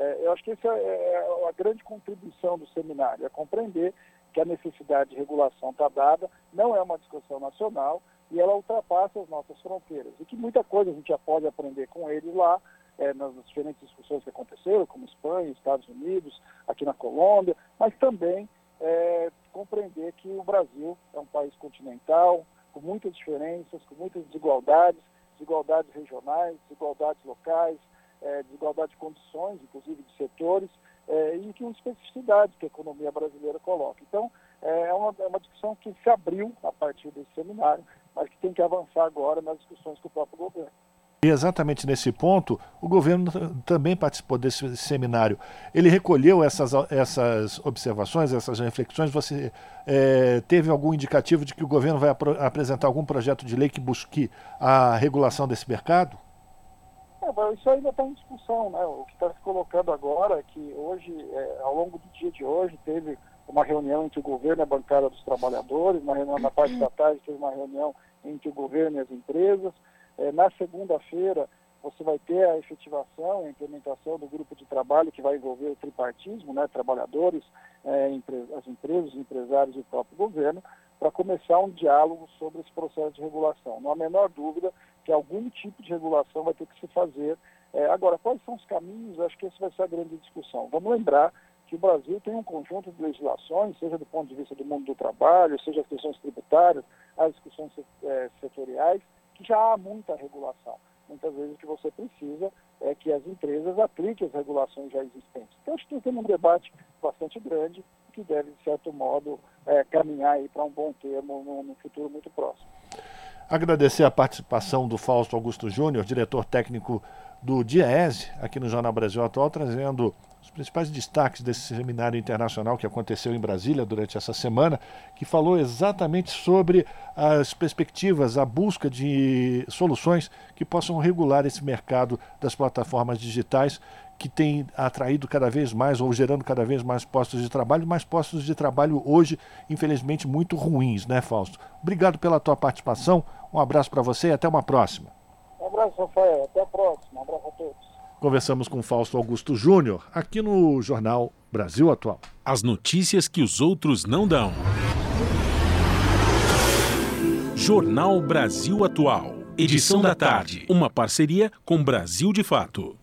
É, eu acho que essa é, é a grande contribuição do seminário, é compreender que a necessidade de regulação está dada, não é uma discussão nacional, e ela ultrapassa as nossas fronteiras. E que muita coisa a gente já pode aprender com eles lá, é, nas diferentes discussões que aconteceram, como Espanha, Estados Unidos, aqui na Colômbia, mas também é, compreender que o Brasil é um país continental, com muitas diferenças, com muitas desigualdades, desigualdades regionais, desigualdades locais, é, desigualdade de condições, inclusive de setores, é, e que especificidade que a economia brasileira coloca. Então, é uma, é uma discussão que se abriu a partir desse seminário, mas que tem que avançar agora nas discussões com o próprio governo. E exatamente nesse ponto, o governo também participou desse seminário. Ele recolheu essas, essas observações, essas reflexões. Você é, teve algum indicativo de que o governo vai ap apresentar algum projeto de lei que busque a regulação desse mercado? É, isso ainda está em discussão. Né? O que está se colocando agora é que hoje, é, ao longo do dia de hoje, teve uma reunião entre o governo e a bancada dos trabalhadores, uma reunião na parte da tarde teve uma reunião entre o governo e as empresas. É, na segunda-feira, você vai ter a efetivação, a implementação do grupo de trabalho que vai envolver o tripartismo, né, trabalhadores, é, as empresas, os empresários e o próprio governo, para começar um diálogo sobre esse processo de regulação. Não há a menor dúvida que algum tipo de regulação vai ter que se fazer. É, agora, quais são os caminhos? Acho que essa vai ser a grande discussão. Vamos lembrar que o Brasil tem um conjunto de legislações, seja do ponto de vista do mundo do trabalho, seja as questões tributárias, as discussões é, setoriais, que já há muita regulação. Muitas vezes o que você precisa é que as empresas apliquem as regulações já existentes. Então, acho que tem um debate bastante grande que deve, de certo modo, é, caminhar para um bom termo no, no futuro muito próximo. Agradecer a participação do Fausto Augusto Júnior, diretor técnico do DIEESE, aqui no Jornal Brasil Atual, trazendo os principais destaques desse seminário internacional que aconteceu em Brasília durante essa semana, que falou exatamente sobre as perspectivas, a busca de soluções que possam regular esse mercado das plataformas digitais que tem atraído cada vez mais ou gerando cada vez mais postos de trabalho, mas postos de trabalho hoje, infelizmente, muito ruins, né, Fausto? Obrigado pela tua participação, um abraço para você e até uma próxima. Um abraço, Rafael, até a próxima, um abraço a todos. Conversamos com Fausto Augusto Júnior, aqui no Jornal Brasil Atual. As notícias que os outros não dão. Jornal Brasil Atual. Edição da tarde. Uma parceria com Brasil de Fato.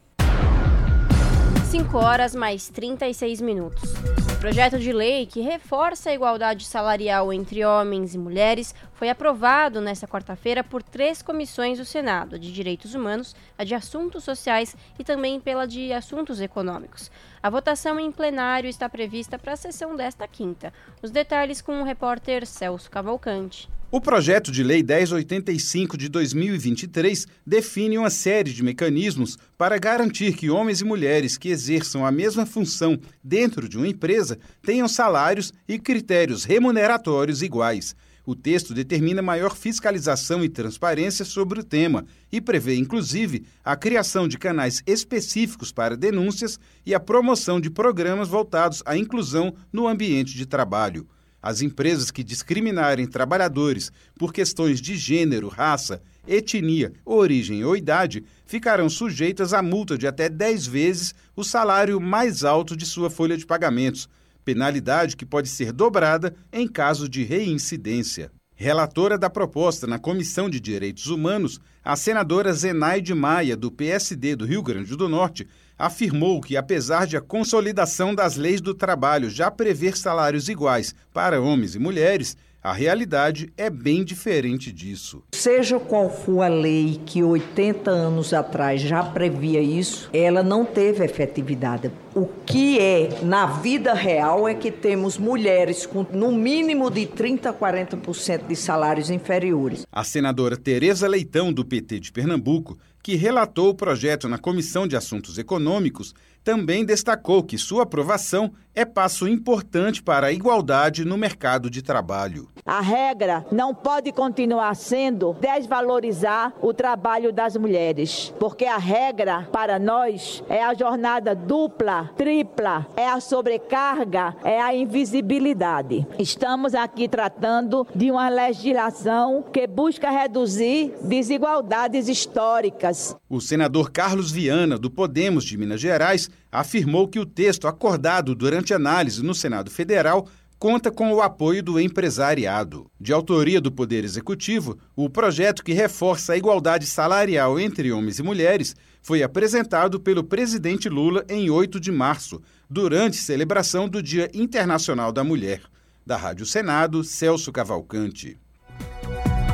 5 horas mais 36 minutos. Projeto de lei que reforça a igualdade salarial entre homens e mulheres foi aprovado nesta quarta-feira por três comissões do Senado, a de Direitos Humanos, a de Assuntos Sociais e também pela de Assuntos Econômicos. A votação em plenário está prevista para a sessão desta quinta. Os detalhes com o repórter Celso Cavalcante. O projeto de lei 1085 de 2023 define uma série de mecanismos para garantir que homens e mulheres que exerçam a mesma função dentro de uma empresa tenham salários e critérios remuneratórios iguais. O texto determina maior fiscalização e transparência sobre o tema e prevê, inclusive, a criação de canais específicos para denúncias e a promoção de programas voltados à inclusão no ambiente de trabalho. As empresas que discriminarem trabalhadores por questões de gênero, raça, etnia, origem ou idade ficarão sujeitas a multa de até 10 vezes o salário mais alto de sua folha de pagamentos, penalidade que pode ser dobrada em caso de reincidência. Relatora da proposta na Comissão de Direitos Humanos, a senadora Zenaide Maia, do PSD do Rio Grande do Norte, afirmou que, apesar de a consolidação das leis do trabalho já prever salários iguais para homens e mulheres, a realidade é bem diferente disso. Seja qual for a lei que 80 anos atrás já previa isso, ela não teve efetividade. O que é na vida real é que temos mulheres com no mínimo de 30 a 40% de salários inferiores. A senadora Tereza Leitão do PT de Pernambuco que relatou o projeto na Comissão de Assuntos Econômicos, também destacou que sua aprovação é passo importante para a igualdade no mercado de trabalho. A regra não pode continuar sendo desvalorizar o trabalho das mulheres, porque a regra para nós é a jornada dupla, tripla, é a sobrecarga, é a invisibilidade. Estamos aqui tratando de uma legislação que busca reduzir desigualdades históricas. O senador Carlos Viana, do Podemos de Minas Gerais, afirmou que o texto acordado durante análise no Senado Federal conta com o apoio do empresariado. De autoria do Poder Executivo, o projeto que reforça a igualdade salarial entre homens e mulheres foi apresentado pelo presidente Lula em 8 de março, durante celebração do Dia Internacional da Mulher. Da Rádio Senado, Celso Cavalcante.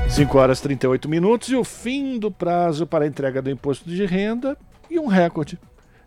5 horas e 38 minutos e o fim do prazo para a entrega do imposto de renda e um recorde.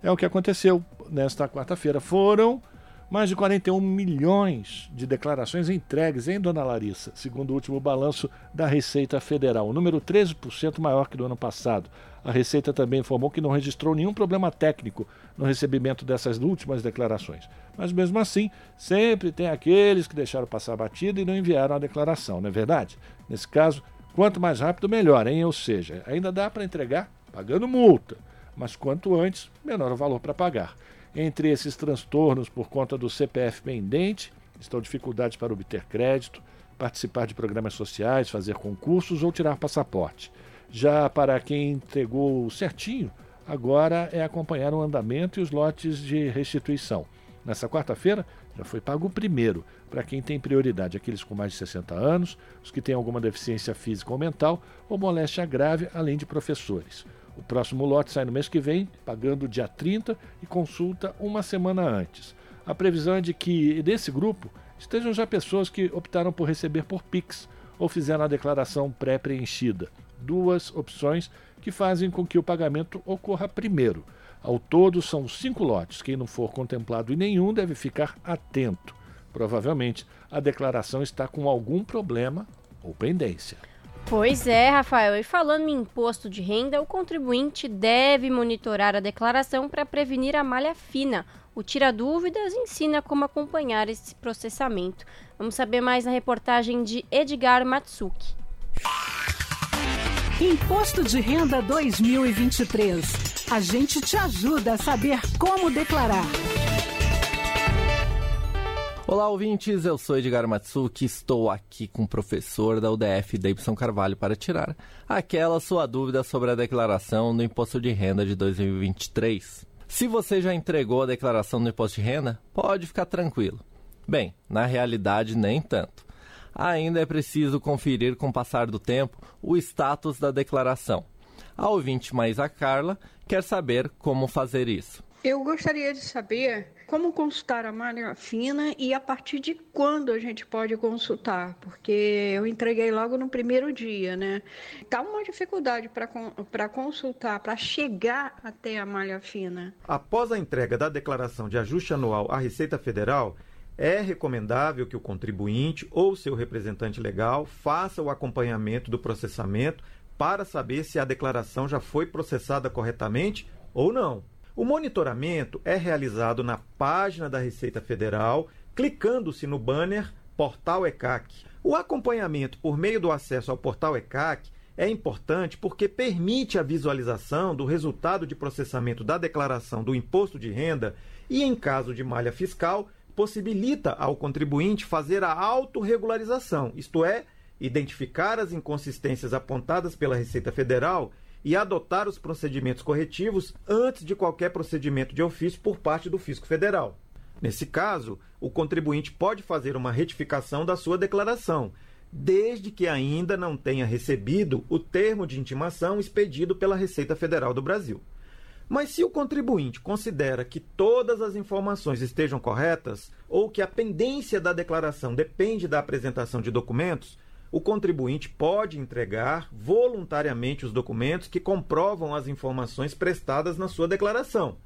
É o que aconteceu nesta quarta-feira. Foram Mais de 41 milhões de declarações entregues, em Dona Larissa, segundo o último balanço da Receita Federal, um número 13% maior que do ano passado. A Receita também informou que não registrou nenhum problema técnico no recebimento dessas últimas declarações. Mas mesmo assim, sempre tem aqueles que deixaram passar batida e não enviaram a declaração, não é verdade? Nesse caso, quanto mais rápido, melhor, hein? Ou seja, ainda dá para entregar pagando multa, mas quanto antes, menor o valor para pagar. Entre esses transtornos por conta do CPF pendente, estão dificuldades para obter crédito, participar de programas sociais, fazer concursos ou tirar passaporte. Já para quem entregou certinho, agora é acompanhar o andamento e os lotes de restituição. Nessa quarta-feira, já foi pago o primeiro, para quem tem prioridade, aqueles com mais de 60 anos, os que têm alguma deficiência física ou mental ou moléstia grave, além de professores. O próximo lote sai no mês que vem, pagando dia 30 e consulta uma semana antes. A previsão é de que desse grupo estejam já pessoas que optaram por receber por Pix ou fizeram a declaração pré-preenchida. Duas opções que fazem com que o pagamento ocorra primeiro. Ao todo, são cinco lotes. Quem não for contemplado em nenhum deve ficar atento. Provavelmente a declaração está com algum problema ou pendência. Pois é, Rafael. E falando em imposto de renda, o contribuinte deve monitorar a declaração para prevenir a malha fina. O Tira Dúvidas ensina como acompanhar esse processamento. Vamos saber mais na reportagem de Edgar Matsuki. Imposto de Renda 2023. A gente te ajuda a saber como declarar. Olá, ouvintes. Eu sou Edgar Matsuki. Estou aqui com o professor da UDF, Davidson Carvalho, para tirar aquela sua dúvida sobre a declaração do Imposto de Renda de 2023. Se você já entregou a declaração do Imposto de Renda, pode ficar tranquilo. Bem, na realidade, nem tanto. Ainda é preciso conferir com o passar do tempo o status da declaração. A ouvinte mais a Carla quer saber como fazer isso. Eu gostaria de saber como consultar a malha fina e a partir de quando a gente pode consultar, porque eu entreguei logo no primeiro dia, né? Tá uma dificuldade para consultar, para chegar até a malha fina. Após a entrega da declaração de ajuste anual à Receita Federal, é recomendável que o contribuinte ou seu representante legal faça o acompanhamento do processamento para saber se a declaração já foi processada corretamente ou não. O monitoramento é realizado na página da Receita Federal, clicando-se no banner Portal ECAC. O acompanhamento por meio do acesso ao Portal ECAC é importante porque permite a visualização do resultado de processamento da declaração do imposto de renda e, em caso de malha fiscal, possibilita ao contribuinte fazer a autorregularização, isto é, identificar as inconsistências apontadas pela Receita Federal e adotar os procedimentos corretivos antes de qualquer procedimento de ofício por parte do Fisco Federal. Nesse caso, o contribuinte pode fazer uma retificação da sua declaração, desde que ainda não tenha recebido o termo de intimação expedido pela Receita Federal do Brasil. Mas se o contribuinte considera que todas as informações estejam corretas ou que a pendência da declaração depende da apresentação de documentos, o contribuinte pode entregar voluntariamente os documentos que comprovam as informações prestadas na sua declaração.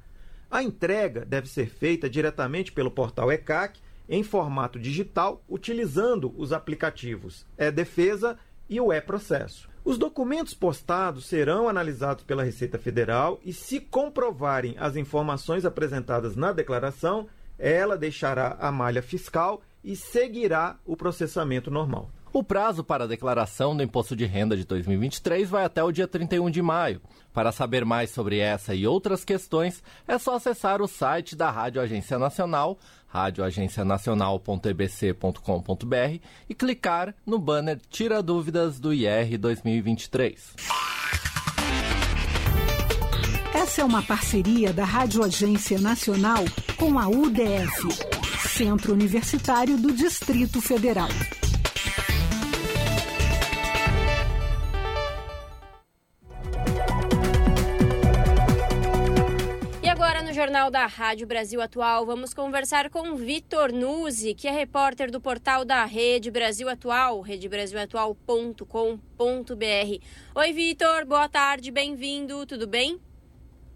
A entrega deve ser feita diretamente pelo portal ECAC em formato digital, utilizando os aplicativos e-Defesa e o e-Processo. Os documentos postados serão analisados pela Receita Federal e, se comprovarem as informações apresentadas na declaração, ela deixará a malha fiscal e seguirá o processamento normal. O prazo para a declaração do Imposto de Renda de 2023 vai até o dia 31 de maio. Para saber mais sobre essa e outras questões, é só acessar o site da Rádio Agência Nacional, radioagencianacional.ebc.com.br e clicar no banner Tira Dúvidas do IR 2023. Essa é uma parceria da Rádio Agência Nacional com a UDF, Centro Universitário do Distrito Federal. No Jornal da Rádio Brasil Atual, vamos conversar com Vitor Nuzzi, que é repórter do portal da Rede Brasil Atual, redebrasilatual.com.br. Oi, Vitor, boa tarde, bem-vindo, tudo bem?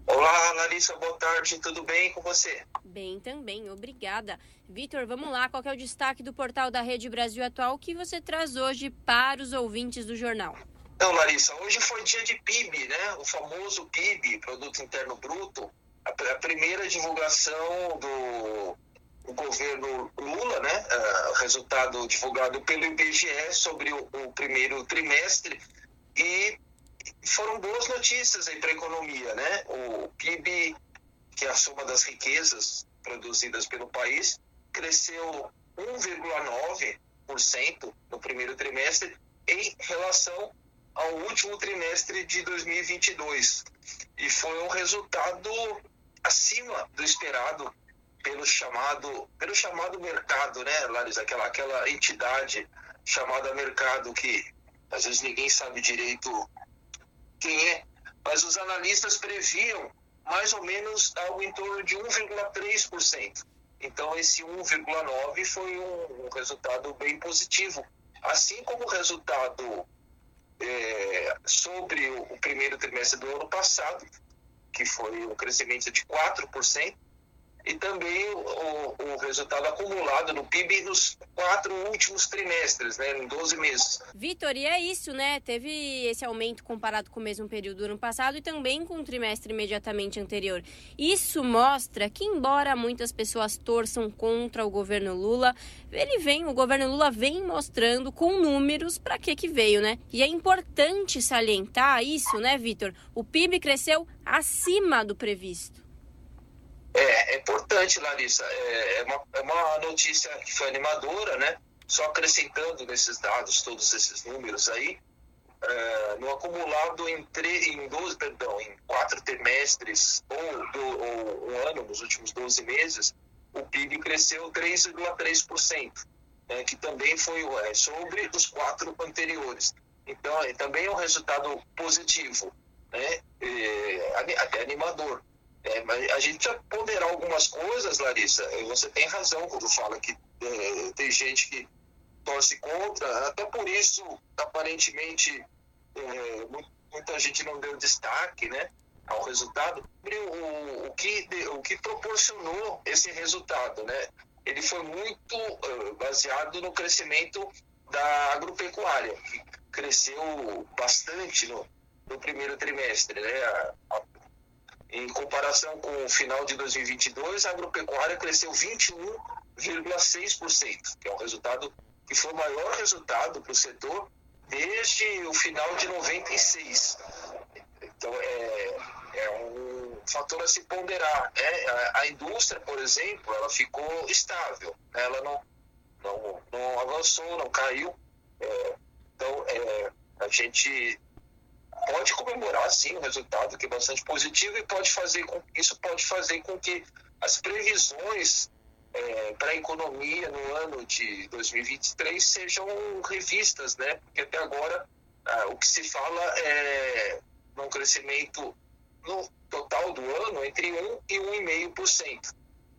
Olá, Larissa, boa tarde, tudo bem com você? Bem também, obrigada. Vitor, vamos lá, qual é o destaque do portal da Rede Brasil Atual que você traz hoje para os ouvintes do jornal? Então, Larissa, hoje foi dia de PIB, né? O famoso PIB, Produto Interno Bruto, a, primeira divulgação do, do, governo Lula, né? Uh, resultado divulgado pelo IBGE sobre o, o primeiro trimestre e foram boas notícias aí para a economia, né? O PIB, que é a soma das riquezas produzidas pelo país, cresceu 1,9% no primeiro trimestre em relação ao último trimestre de 2022. E foi um resultado acima do esperado pelo chamado, pelo chamado mercado, né, Larissa? Aquela, aquela entidade chamada mercado que às vezes ninguém sabe direito quem é, mas os analistas previam mais ou menos algo em torno de 1,3%. Então, esse 1,9% foi um, um, resultado bem positivo. Assim como o resultado é, sobre o, o primeiro trimestre do ano passado, que foi um crescimento de 4%, e também o, o, resultado acumulado no PIB nos quatro últimos trimestres, né, em 12 meses. Vitor, e é isso, né? Teve esse aumento comparado com o mesmo período do ano passado e também com o trimestre imediatamente anterior. Isso mostra que, embora muitas pessoas torçam contra o governo Lula, ele vem, o governo Lula vem mostrando com números para que que veio, né? E é importante salientar isso, né, Vitor? O PIB cresceu acima do previsto. É, é importante, Larissa. É, é, uma, é uma notícia que foi animadora, né? Só acrescentando nesses dados, todos esses números aí, é, no acumulado em, tre, em 12, perdão, em quatro trimestres ou, do, ou um ano, nos últimos 12 meses, o PIB cresceu 3,3%, né, que também foi é, sobre os quatro anteriores. Então, é, também é um resultado positivo, né, é, até animador. É, mas a gente precisa ponderar algumas coisas, Larissa. Você tem razão quando fala que é, tem gente que torce contra. Até por isso, aparentemente, é, muita gente não deu destaque né, ao resultado. O, o, que, o que proporcionou esse resultado? Né? Ele foi muito uh, baseado no crescimento da agropecuária, que cresceu bastante no, no primeiro trimestre. Né? A, a em comparação com o final de 2022, a agropecuária cresceu 21,6%, que é um resultado que foi o maior resultado para o setor desde o final de 96. Então, é, é um fator a se ponderar. Né? A, a, indústria, por exemplo, ela ficou estável, né? ela não, não, não avançou, não caiu. É, então, é, a gente pode comemorar sim o resultado que é bastante positivo e pode fazer com, isso pode fazer com que as previsões é, para a economia no ano de 2023 sejam revistas, né? Porque até agora ah, o que se fala é num crescimento no total do ano entre 1 e 1,5%.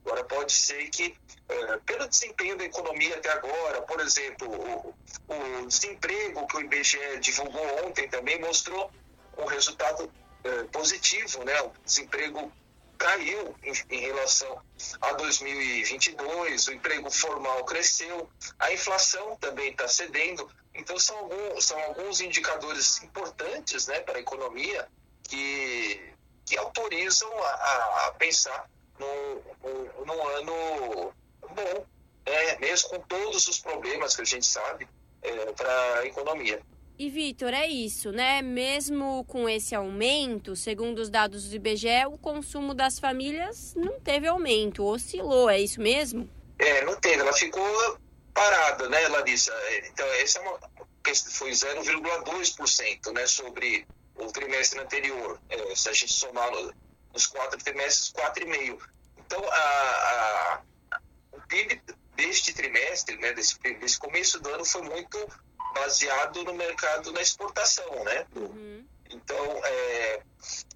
Agora pode ser que é, pelo desempenho da economia até agora, por exemplo, o, o desemprego que o IBGE divulgou ontem também mostrou um resultado é, positivo, né? O desemprego caiu em, em, relação a 2022, o emprego formal cresceu, a inflação também está cedendo. Então, são alguns, são alguns indicadores importantes né, para a economia que, que autorizam a, a pensar num, num, ano bom, é, mesmo com todos os problemas que a gente sabe é, para a economia. E Vitor, é isso, né? Mesmo com esse aumento, segundo os dados do IBGE, o consumo das famílias não teve aumento, oscilou, é isso mesmo? É, não teve, ela ficou parada, né, Larissa? Então, essa é uma foi 0,2%, né, sobre o trimestre anterior. É, se a gente somar nos quatro trimestres, 4,5%. Então, a, a, o PIB deste trimestre, né, desse, desse começo do ano, foi muito baseado no mercado na exportação, né? Uhum. Então, é,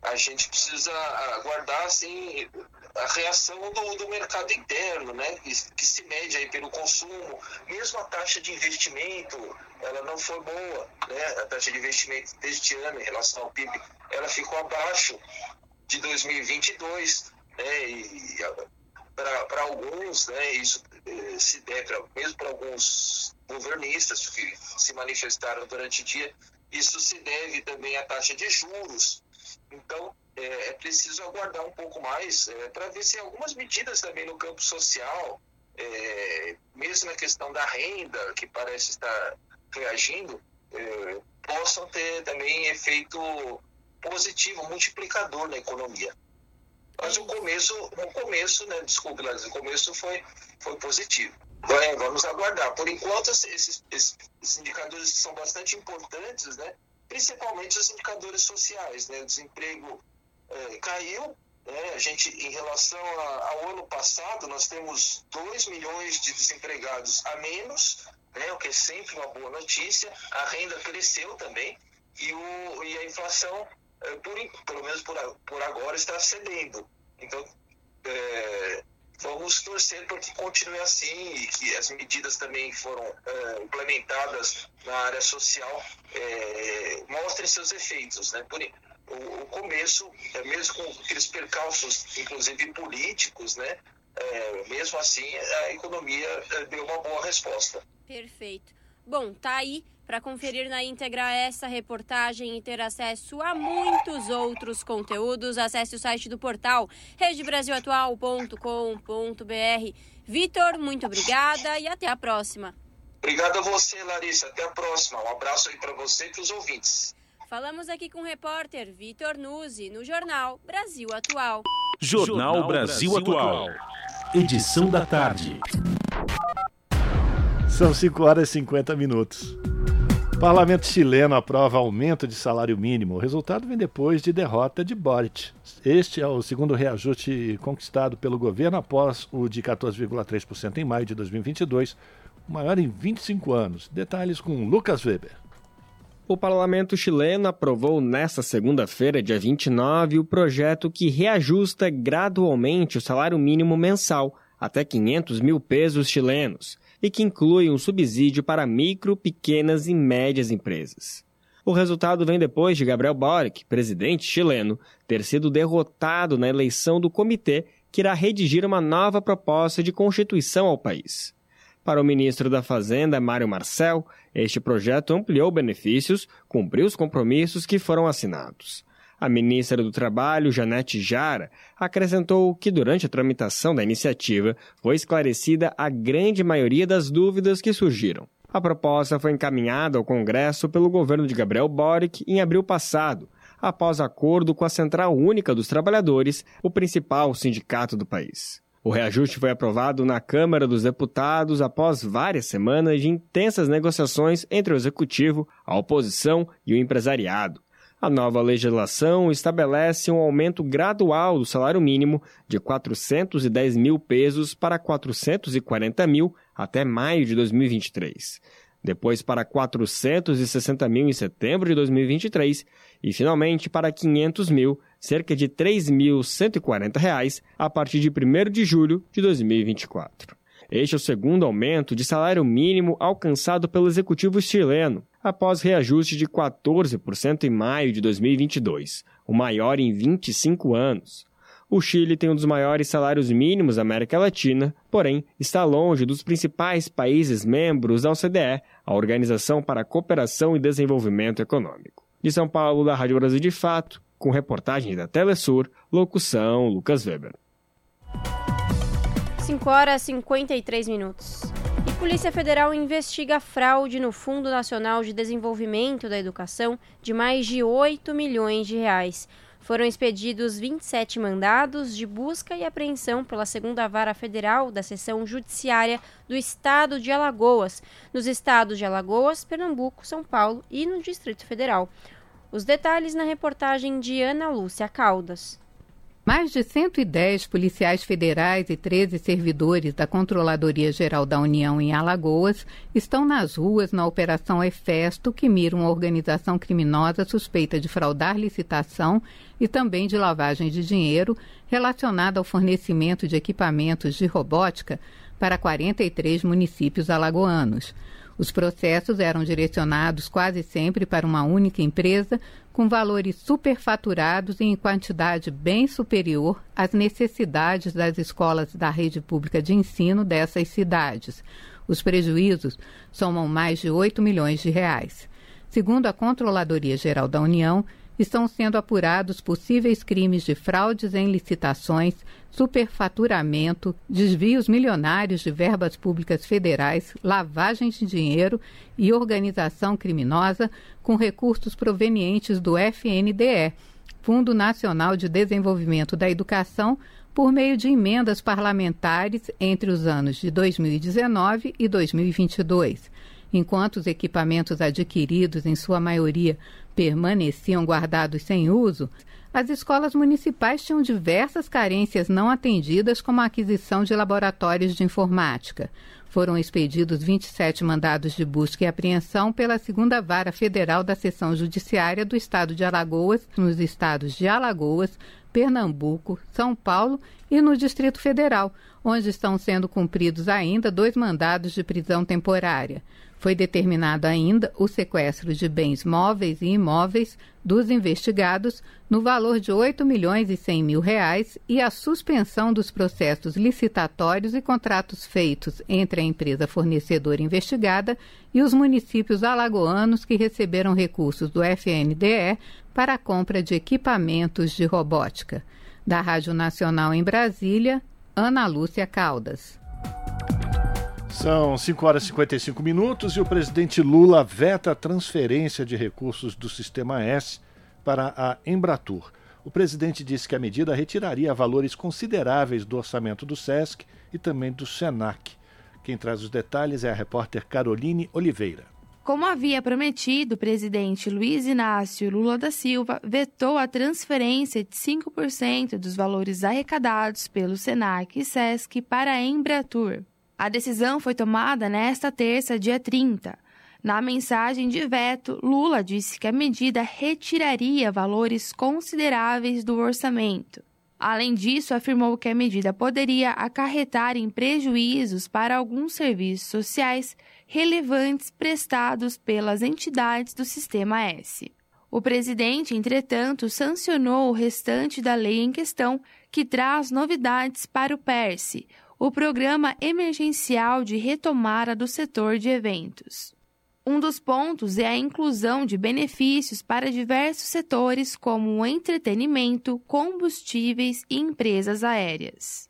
a gente precisa aguardar, assim, a reação do, do mercado interno, né? Que, que, se mede aí pelo consumo. Mesmo a taxa de investimento, ela não foi boa, né? A taxa de investimento deste ano em relação ao PIB, ela ficou abaixo de 2022, né, e para alguns, né, isso eh, se deve, mesmo para alguns governistas que se manifestaram durante o dia, isso se deve também à taxa de juros. Então, é, é preciso aguardar um pouco mais é, para ver se algumas medidas também no campo social, é, mesmo na questão da renda, que parece estar reagindo, é, possam ter também efeito positivo, multiplicador na economia. Mas o começo, o começo, né, desculpe, o começo foi, foi positivo. Vamos aguardar. Por enquanto, esses, esses, esses indicadores são bastante importantes, né? principalmente os indicadores sociais. Né? O desemprego é, caiu. Né? A gente, em relação a, ao ano passado, nós temos 2 milhões de desempregados a menos, né? o que é sempre uma boa notícia. A renda cresceu também e, o, e a inflação, por, pelo menos por, por agora, está cedendo. Então, é, vamos torcer para que continue assim e que as medidas também foram é, implementadas na área social é, mostrem seus efeitos. Né? Por, o, o começo, é, mesmo com aqueles percalços, inclusive políticos, né? É, mesmo assim, a economia é, deu uma boa resposta. Perfeito. Bom, tá aí para conferir na íntegra essa reportagem e ter acesso a muitos outros conteúdos, acesse o site do portal redebrasilatual.com.br. Vitor, muito obrigada e até a próxima. Obrigado a você, Larissa. Até a próxima. Um abraço aí para você e para os ouvintes. Falamos aqui com o repórter Vitor Nuzzi no jornal Brasil Atual. Jornal, Brasil Atual. Edição da tarde. São 5 horas e 50 minutos. Parlamento chileno aprova aumento de salário mínimo. O resultado vem depois de derrota de Boric. Este é o segundo reajuste conquistado pelo governo após o de 14,3% em maio de 2022, o maior em 25 anos. Detalhes com Lucas Weber. O parlamento chileno aprovou nesta segunda-feira, dia 29, o projeto que reajusta gradualmente o salário mínimo mensal até 500 mil pesos chilenos e que inclui um subsídio para micro, pequenas e médias empresas. O resultado vem depois de Gabriel Boric, presidente chileno, ter sido derrotado na eleição do comitê que irá redigir uma nova proposta de constituição ao país. Para o ministro da Fazenda, Mário Marcel, este projeto ampliou benefícios, cumpriu os compromissos que foram assinados. A ministra do Trabalho, Janete Jara, acrescentou que durante a tramitação da iniciativa foi esclarecida a grande maioria das dúvidas que surgiram. A proposta foi encaminhada ao Congresso pelo governo de Gabriel Boric em abril passado, após acordo com a Central Única dos Trabalhadores, o principal sindicato do país. O reajuste foi aprovado na Câmara dos Deputados após várias semanas de intensas negociações entre o Executivo, a oposição e o empresariado. A nova legislação estabelece um aumento gradual do salário mínimo de 410 mil pesos para 440 mil até maio de 2023, depois para 460 mil em setembro de 2023 e, finalmente, para 500 mil, cerca de R$ 3.140, a partir de 1 de julho de 2024. Este é o segundo aumento de salário mínimo alcançado pelo executivo chileno, após reajuste de 14% em maio de 2022, o maior em 25 anos. O Chile tem um dos maiores salários mínimos da América Latina, porém está longe dos principais países membros da OCDE, a Organização para a Cooperação e Desenvolvimento Econômico. De São Paulo, da Rádio Brasil de Fato, com reportagem da Telesur, locução Lucas Weber. 5 horas e 53 minutos. Polícia Federal investiga fraude no Fundo Nacional de Desenvolvimento da Educação de mais de 8 milhões de reais. Foram expedidos 27 mandados de busca e apreensão pela segunda vara federal da seção judiciária do estado de Alagoas, nos estados de Alagoas, Pernambuco, São Paulo e no Distrito Federal. Os detalhes na reportagem de Ana Lúcia Caldas. Mais de 110 policiais federais e 13 servidores da Controladoria Geral da União em Alagoas estão nas ruas na Operação Efesto, que mira uma organização criminosa suspeita de fraudar licitação e também de lavagem de dinheiro relacionada ao fornecimento de equipamentos de robótica para 43 municípios alagoanos. Os processos eram direcionados quase sempre para uma única empresa, com valores superfaturados e em quantidade bem superior às necessidades das escolas da rede pública de ensino dessas cidades. Os prejuízos somam mais de 8 milhões de reais. Segundo a Controladoria Geral da União, estão sendo apurados possíveis crimes de fraudes em licitações, superfaturamento, desvios milionários de verbas públicas federais, lavagem de dinheiro e organização criminosa com recursos provenientes do FNDE, Fundo Nacional de Desenvolvimento da Educação, por meio de emendas parlamentares entre os anos de 2019 e 2022. Enquanto os equipamentos adquiridos, em sua maioria, permaneciam guardados sem uso, as escolas municipais tinham diversas carências não atendidas, como a aquisição de laboratórios de informática. Foram expedidos 27 mandados de busca e apreensão pela segunda vara federal da seção judiciária do estado de Alagoas, nos estados de Alagoas, Pernambuco, São Paulo e no Distrito Federal, onde estão sendo cumpridos ainda dois mandados de prisão temporária. Foi determinado ainda o sequestro de bens móveis e imóveis dos investigados no valor de 8 milhões e 100 mil reais e a suspensão dos processos licitatórios e contratos feitos entre a empresa fornecedora investigada e os municípios alagoanos que receberam recursos do FNDE para a compra de equipamentos de robótica. Da Rádio Nacional em Brasília, Ana Lúcia Caldas. São 5 horas e 55 minutos e o presidente Lula veta a transferência de recursos do Sistema S para a Embratur. O presidente disse que a medida retiraria valores consideráveis do orçamento do SESC e também do SENAC. Quem traz os detalhes é a repórter Caroline Oliveira. Como havia prometido, o presidente Luiz Inácio Lula da Silva vetou a transferência de 5% dos valores arrecadados pelo SENAC e SESC para a Embratur. A decisão foi tomada nesta terça, dia 30. Na mensagem de veto, Lula disse que a medida retiraria valores consideráveis do orçamento. Além disso, afirmou que a medida poderia acarretar em prejuízos para alguns serviços sociais relevantes prestados pelas entidades do Sistema S. O presidente, entretanto, sancionou o restante da lei em questão, que traz novidades para o PERSE, o Programa Emergencial de Retomada do Setor de Eventos. Um dos pontos é a inclusão de benefícios para diversos setores, como entretenimento, combustíveis e empresas aéreas.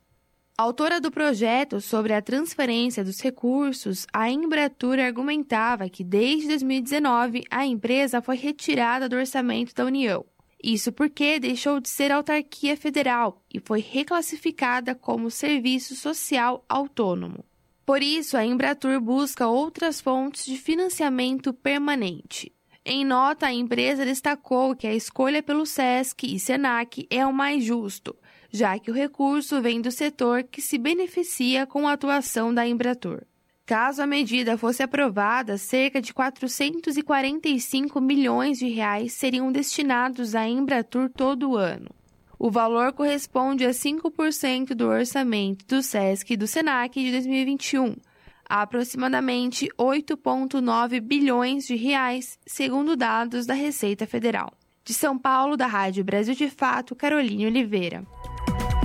Autora do projeto sobre a transferência dos recursos, a Embratur argumentava que desde 2019 a empresa foi retirada do orçamento da União isso porque deixou de ser autarquia federal e foi reclassificada como serviço social autônomo. Por isso, a Embratur busca outras fontes de financiamento permanente. Em nota, a empresa destacou que a escolha pelo SESC e SENAC é o mais justo, já que o recurso vem do setor que se beneficia com a atuação da Embratur. Caso a medida fosse aprovada, cerca de 445 milhões de reais seriam destinados à Embratur todo ano. O valor corresponde a 5% do orçamento do SESC e do SENAC de 2021, aproximadamente 8,9 bilhões de reais, segundo dados da Receita Federal. De São Paulo, da Rádio Brasil de Fato, Caroline Oliveira.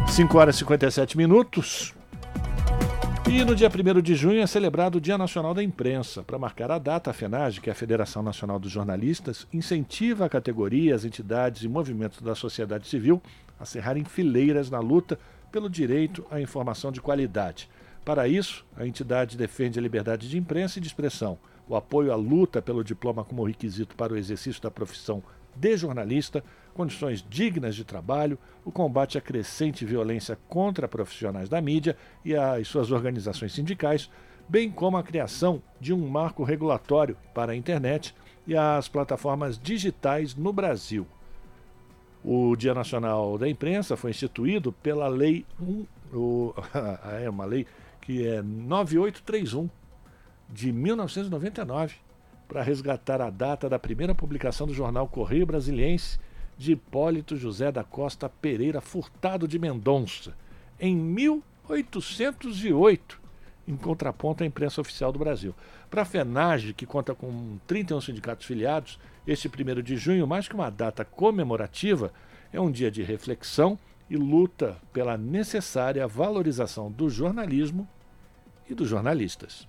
5 horas e 57 minutos. E no dia 1 de junho é celebrado o Dia Nacional da Imprensa. Para marcar a data, a FENAGE, que é a Federação Nacional dos Jornalistas, incentiva a categorias, entidades e movimentos da sociedade civil a cerrarem fileiras na luta pelo direito à informação de qualidade. Para isso, a entidade defende a liberdade de imprensa e de expressão, o apoio à luta pelo diploma como requisito para o exercício da profissão de jornalista, condições dignas de trabalho, o combate à crescente violência contra profissionais da mídia e as suas organizações sindicais, bem como a criação de um marco regulatório para a internet e as plataformas digitais no Brasil. O Dia Nacional da Imprensa foi instituído pela Lei 1, o, é uma lei que é 9831 de 1999, para resgatar a data da primeira publicação do jornal Correio Brasiliense de Hipólito José da Costa Pereira Furtado de Mendonça, em 1808, em contraponto à imprensa oficial do Brasil. Para a FENAGE, que conta com 31 sindicatos filiados, este 1 de junho, mais que uma data comemorativa, é um dia de reflexão e luta pela necessária valorização do jornalismo e dos jornalistas.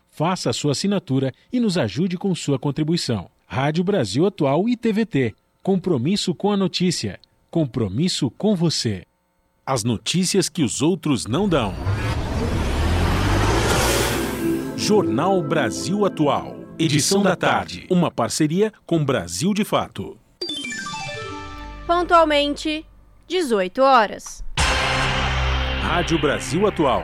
faça a sua assinatura e nos ajude com sua contribuição. Rádio Brasil Atual e TVT. Compromisso com a notícia. Compromisso com você. As notícias que os outros não dão. Jornal Brasil Atual. Edição da tarde. Uma parceria com Brasil de Fato. Pontualmente, 18 horas. Rádio Brasil Atual.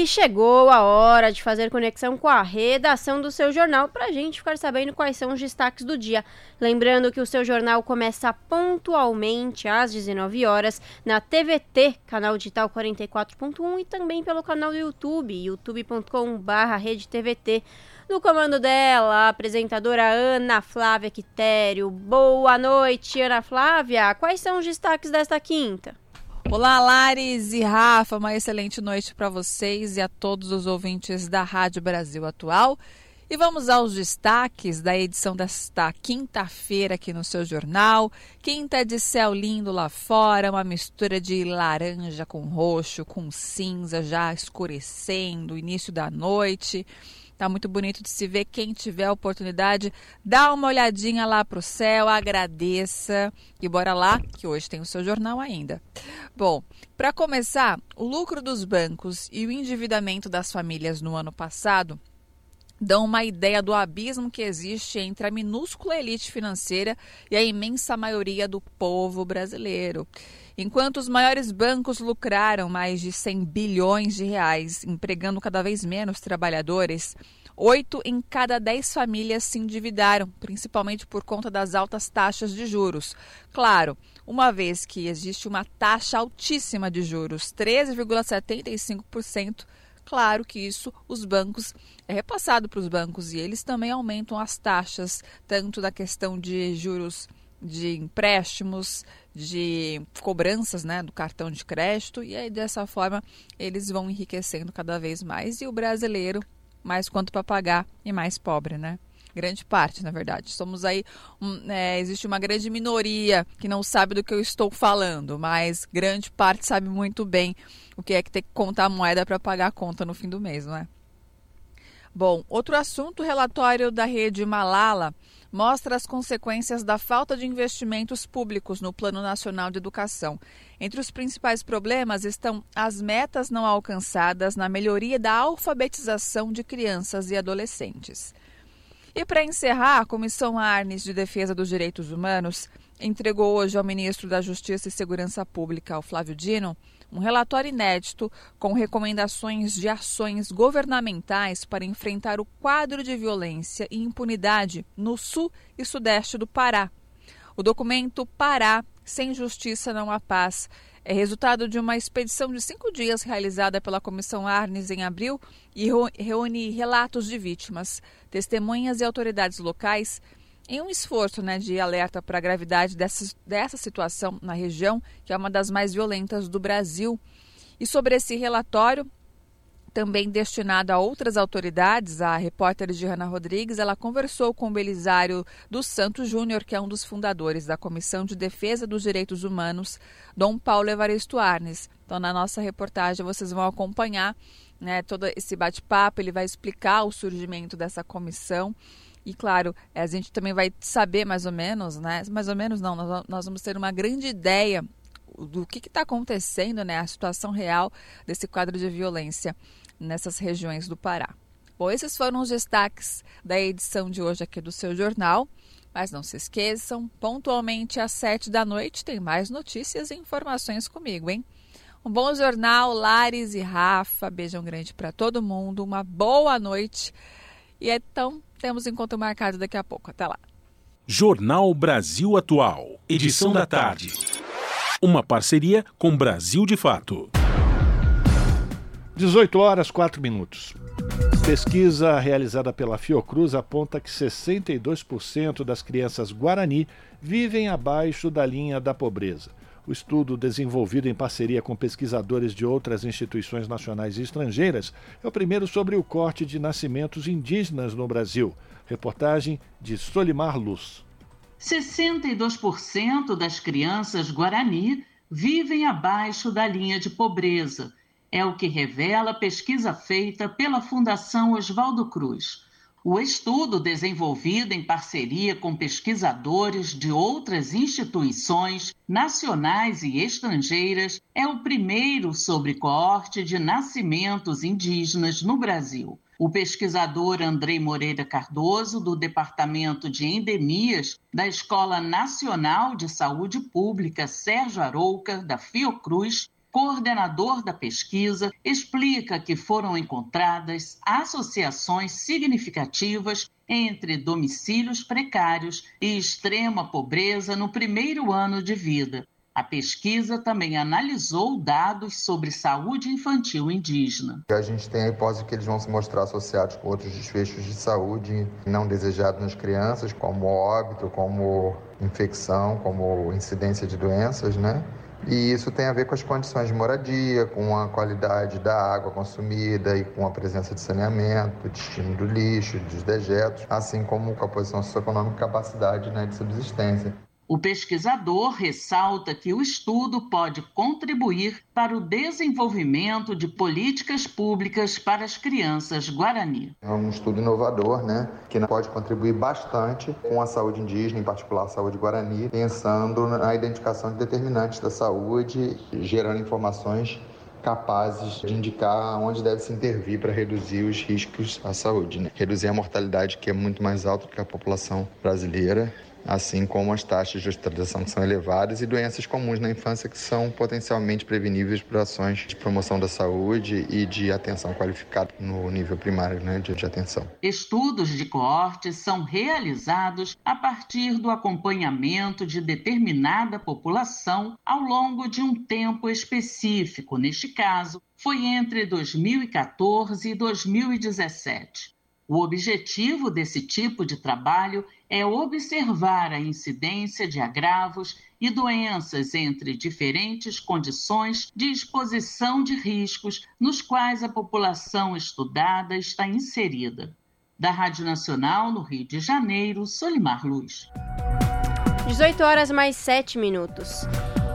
E chegou a hora de fazer conexão com a redação do seu jornal para a gente ficar sabendo quais são os destaques do dia. Lembrando que o seu jornal começa pontualmente às 19 horas na TVT, canal digital 44.1 e também pelo canal do YouTube, youtube.com/redetvt. No comando dela, a apresentadora Ana Flávia Quitério. Boa noite, Ana Flávia. Quais são os destaques desta quinta? Olá, Lares e Rafa, uma excelente noite para vocês e a todos os ouvintes da Rádio Brasil Atual. E vamos aos destaques da edição desta quinta-feira aqui no seu jornal. Quinta de céu lindo lá fora, uma mistura de laranja com roxo, com cinza já escurecendo, início da noite. Tá muito bonito de se ver. Quem tiver a oportunidade, dá uma olhadinha lá pro céu, agradeça e bora lá, que hoje tem o seu jornal ainda. Bom, para começar, o lucro dos bancos e o endividamento das famílias no ano passado dão uma ideia do abismo que existe entre a minúscula elite financeira e a imensa maioria do povo brasileiro. Enquanto os maiores bancos lucraram mais de 100 bilhões de reais, empregando cada vez menos trabalhadores, oito em cada dez famílias se endividaram, principalmente por conta das altas taxas de juros. Claro, uma vez que existe uma taxa altíssima de juros, 13,75%, claro que isso os bancos é repassado para os bancos e eles também aumentam as taxas, tanto da questão de juros de empréstimos, de cobranças né, do cartão de crédito, e aí dessa forma eles vão enriquecendo cada vez mais, e o brasileiro, mais quanto para pagar e mais pobre, né? Grande parte, na verdade. Somos aí. Um, é, existe uma grande minoria que não sabe do que eu estou falando, mas grande parte sabe muito bem o que é que ter que contar a moeda para pagar a conta no fim do mês, não é? Bom, outro assunto, relatório da rede Malala mostra as consequências da falta de investimentos públicos no Plano Nacional de Educação. Entre os principais problemas estão as metas não alcançadas na melhoria da alfabetização de crianças e adolescentes. E para encerrar, a Comissão Arnes de Defesa dos Direitos Humanos entregou hoje ao ministro da Justiça e Segurança Pública, o Flávio Dino, um relatório inédito com recomendações de ações governamentais para enfrentar o quadro de violência e impunidade no sul e sudeste do Pará. O documento Pará, sem justiça não há paz, é resultado de uma expedição de cinco dias realizada pela Comissão Arnes em abril e reúne relatos de vítimas, testemunhas e autoridades locais em um esforço né, de alerta para a gravidade dessa, dessa situação na região, que é uma das mais violentas do Brasil. E sobre esse relatório, também destinado a outras autoridades, a repórter Giana Rodrigues, ela conversou com o Belisário dos Santos Júnior, que é um dos fundadores da Comissão de Defesa dos Direitos Humanos, Dom Paulo Evaristo Arnes. Então, na nossa reportagem, vocês vão acompanhar né, todo esse bate-papo, ele vai explicar o surgimento dessa comissão. E claro, a gente também vai saber mais ou menos, né? Mais ou menos não, nós, vamos ter uma grande ideia do que está acontecendo, né? A situação real desse quadro de violência nessas regiões do Pará. Bom, esses foram os destaques da edição de hoje aqui do seu jornal. Mas não se esqueçam, pontualmente às sete da noite tem mais notícias e informações comigo, hein? Um bom jornal, Lares e Rafa. Beijão grande para todo mundo. Uma boa noite. E então, temos encontro marcado daqui a pouco. Até lá. Jornal Brasil Atual. Edição da tarde. Uma parceria com Brasil de Fato. 18 horas 4 minutos. Pesquisa realizada pela Fiocruz aponta que 62% das crianças guarani vivem abaixo da linha da pobreza. O estudo, desenvolvido em parceria com pesquisadores de outras instituições nacionais e estrangeiras, é o primeiro sobre o corte de nascimentos indígenas no Brasil. Reportagem de Solimar Luz. 62% das crianças guarani vivem abaixo da linha de pobreza. É o que revela a pesquisa feita pela Fundação Oswaldo Cruz. O estudo, desenvolvido em parceria com pesquisadores de outras instituições nacionais e estrangeiras, é o primeiro sobre coorte de nascimentos indígenas no Brasil. O pesquisador Andrei Moreira Cardoso, do Departamento de Endemias da Escola Nacional de Saúde Pública Sérgio Arouca, da Fiocruz, coordenador da pesquisa, explica que foram encontradas associações significativas entre domicílios precários e extrema pobreza no primeiro ano de vida. A pesquisa também analisou dados sobre saúde infantil indígena. A gente tem a hipótese que eles vão se mostrar associados com outros desfechos de saúde não desejados nas crianças, como óbito, como infecção, como incidência de doenças, né? E isso tem a ver com as condições de moradia, com a qualidade da água consumida e com a presença de saneamento, destino do lixo, dos dejetos, assim como com a posição socioeconômica e capacidade né, de subsistência. O pesquisador ressalta que o estudo pode contribuir para o desenvolvimento de políticas públicas para as crianças guarani. É um estudo inovador, né, que pode contribuir bastante com a saúde indígena, em particular a saúde guarani, pensando na identificação de determinantes da saúde, gerando informações capazes de indicar onde deve se intervir para reduzir os riscos à saúde, né? reduzir a mortalidade que é muito mais alta que a população brasileira assim como as taxas de hospitalização que são elevadas e doenças comuns na infância que são potencialmente preveníveis por ações de promoção da saúde e de atenção qualificada no nível primário né, de, de atenção. Estudos de coorte são realizados a partir do acompanhamento de determinada população ao longo de um tempo específico. Neste caso, foi entre 2014 e 2017. O objetivo desse tipo de trabalho é observar a incidência de agravos e doenças entre diferentes condições de exposição de riscos nos quais a população estudada está inserida. Da Rádio Nacional, no Rio de Janeiro, Solimar Luz. 18 horas mais 7 minutos.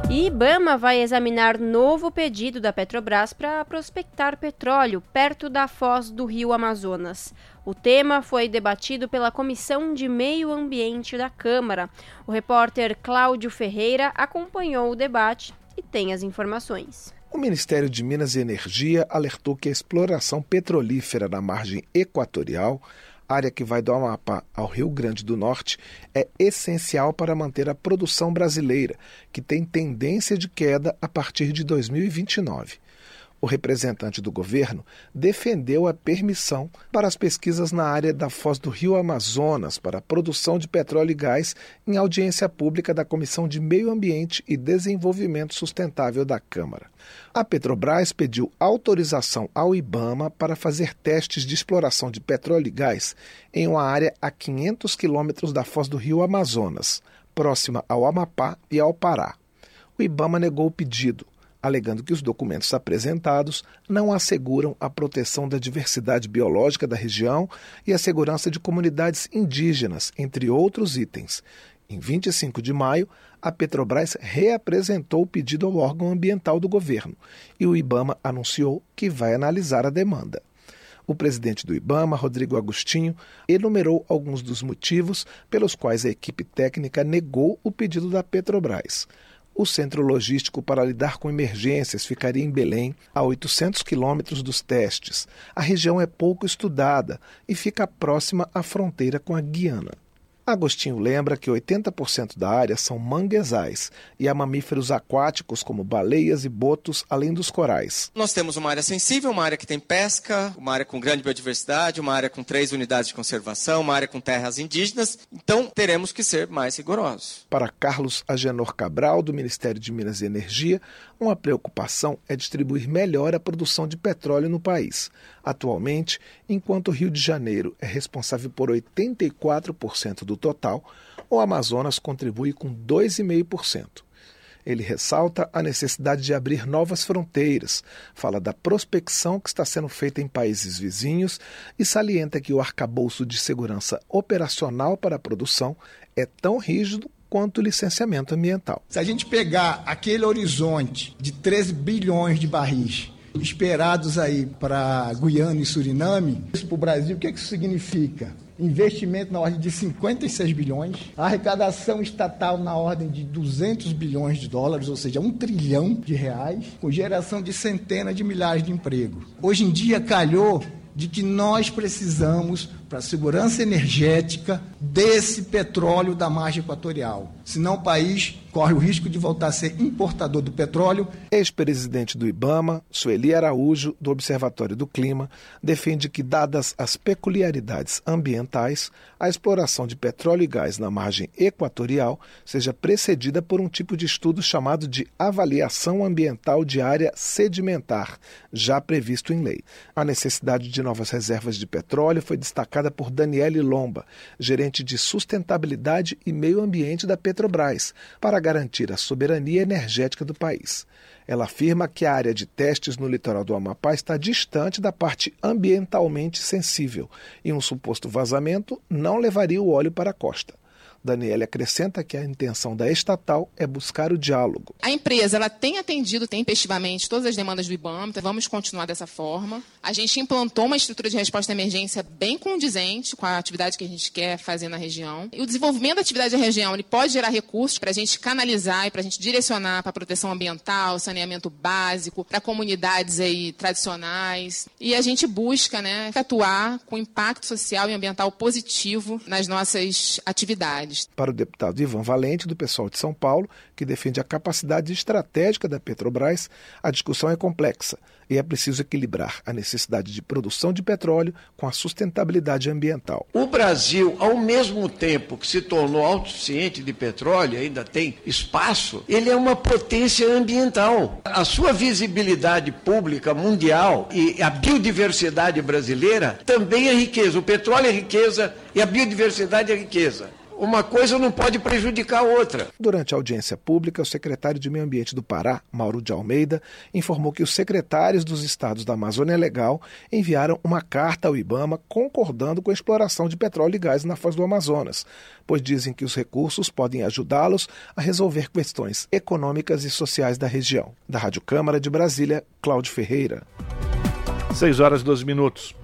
E Ibama vai examinar novo pedido da Petrobras para prospectar petróleo perto da foz do rio Amazonas. O tema foi debatido pela Comissão de Meio Ambiente da Câmara. O repórter Cláudio Ferreira acompanhou o debate e tem as informações. O Ministério de Minas e Energia alertou que a exploração petrolífera na margem equatorial, área que vai do Amapá ao Rio Grande do Norte, é essencial para manter a produção brasileira, que tem tendência de queda a partir de 2029 o representante do governo defendeu a permissão para as pesquisas na área da foz do Rio Amazonas para a produção de petróleo e gás em audiência pública da Comissão de Meio Ambiente e Desenvolvimento Sustentável da Câmara. A Petrobras pediu autorização ao IBAMA para fazer testes de exploração de petróleo e gás em uma área a 500 quilômetros da foz do Rio Amazonas, próxima ao Amapá e ao Pará. O IBAMA negou o pedido alegando que os documentos apresentados não asseguram a proteção da diversidade biológica da região e a segurança de comunidades indígenas, entre outros itens, Em 25 de maio, a Petrobras reapresentou o pedido ao órgão ambiental do governo e o Ibama anunciou que vai analisar a demanda. O presidente do Ibama, Rodrigo Agostinho, enumerou alguns dos motivos pelos quais a equipe técnica negou o pedido da Petrobras. O centro logístico para lidar com emergências ficaria em Belém, a 800 quilômetros dos testes. A região é pouco estudada e fica próxima à fronteira com a Guiana. Agostinho lembra que 80% da área são manguezais e há mamíferos aquáticos como baleias e botos, além dos corais. Nós temos uma área sensível, uma área que tem pesca, uma área com grande biodiversidade, uma área com três unidades de conservação, uma área com terras indígenas, então teremos que ser mais rigorosos. Para Carlos Agenor Cabral, do Ministério de Minas e Energia, uma preocupação é distribuir melhor a produção de petróleo no país. Atualmente, enquanto o Rio de Janeiro é responsável por 84% do total, o Amazonas contribui com 2,5%. Ele ressalta a necessidade de abrir novas fronteiras, fala da prospecção que está sendo feita em países vizinhos e salienta que o arcabouço de segurança operacional para a produção é tão rígido quanto licenciamento ambiental. Se a gente pegar aquele horizonte de 13 bilhões de barris esperados aí para Guiana e Suriname, isso para o Brasil, o que, é que isso significa? Investimento na ordem de 56 bilhões, arrecadação estatal na ordem de 200 bilhões de dólares, ou seja, um trilhão de reais, com geração de centenas de milhares de empregos. Hoje em dia calhou de que nós precisamos, para a segurança energética, desse petróleo da margem equatorial. Senão o país corre o risco de voltar a ser importador do petróleo. Ex-presidente do Ibama, Sueli Araújo, do Observatório do Clima, defende que, dadas as peculiaridades ambientais, a exploração de petróleo e gás na margem equatorial seja precedida por um tipo de estudo chamado de avaliação ambiental de área sedimentar, já previsto em lei. A necessidade de novas reservas de petróleo foi destacada por Daniele Lomba, gerente de sustentabilidade e meio ambiente da Petrobras, para garantir a soberania energética do país. Ela afirma que a área de testes no litoral do Amapá está distante da parte ambientalmente sensível e um suposto vazamento não levaria o óleo para a costa. Daniela acrescenta que a intenção da estatal é buscar o diálogo. A empresa ela tem atendido tempestivamente todas as demandas do IBAMA, então vamos continuar dessa forma. A gente implantou uma estrutura de resposta à emergência bem condizente com a atividade que a gente quer fazer na região. E o desenvolvimento da atividade da região ele pode gerar recursos para a gente canalizar e para a gente direcionar para a proteção ambiental, saneamento básico, para comunidades aí tradicionais. E a gente busca né, atuar com impacto social e ambiental positivo nas nossas atividades. Para o deputado Ivan Valente, do pessoal de São Paulo, que defende a capacidade estratégica da Petrobras, a discussão é complexa e é preciso equilibrar a necessidade de produção de petróleo com a sustentabilidade ambiental. O Brasil, ao mesmo tempo que se tornou autossuficiente de petróleo, ainda tem espaço, ele é uma potência ambiental. A sua visibilidade pública mundial e a biodiversidade brasileira também é riqueza. O petróleo é riqueza e a biodiversidade é riqueza uma coisa não pode prejudicar a outra. Durante a audiência pública, o secretário de Meio Ambiente do Pará, Mauro de Almeida, informou que os secretários dos estados da Amazônia Legal enviaram uma carta ao Ibama concordando com a exploração de petróleo e gás na foz do Amazonas, pois dizem que os recursos podem ajudá-los a resolver questões econômicas e sociais da região. Da Rádio Câmara de Brasília, Cláudio Ferreira. 6 horas e 12 minutos.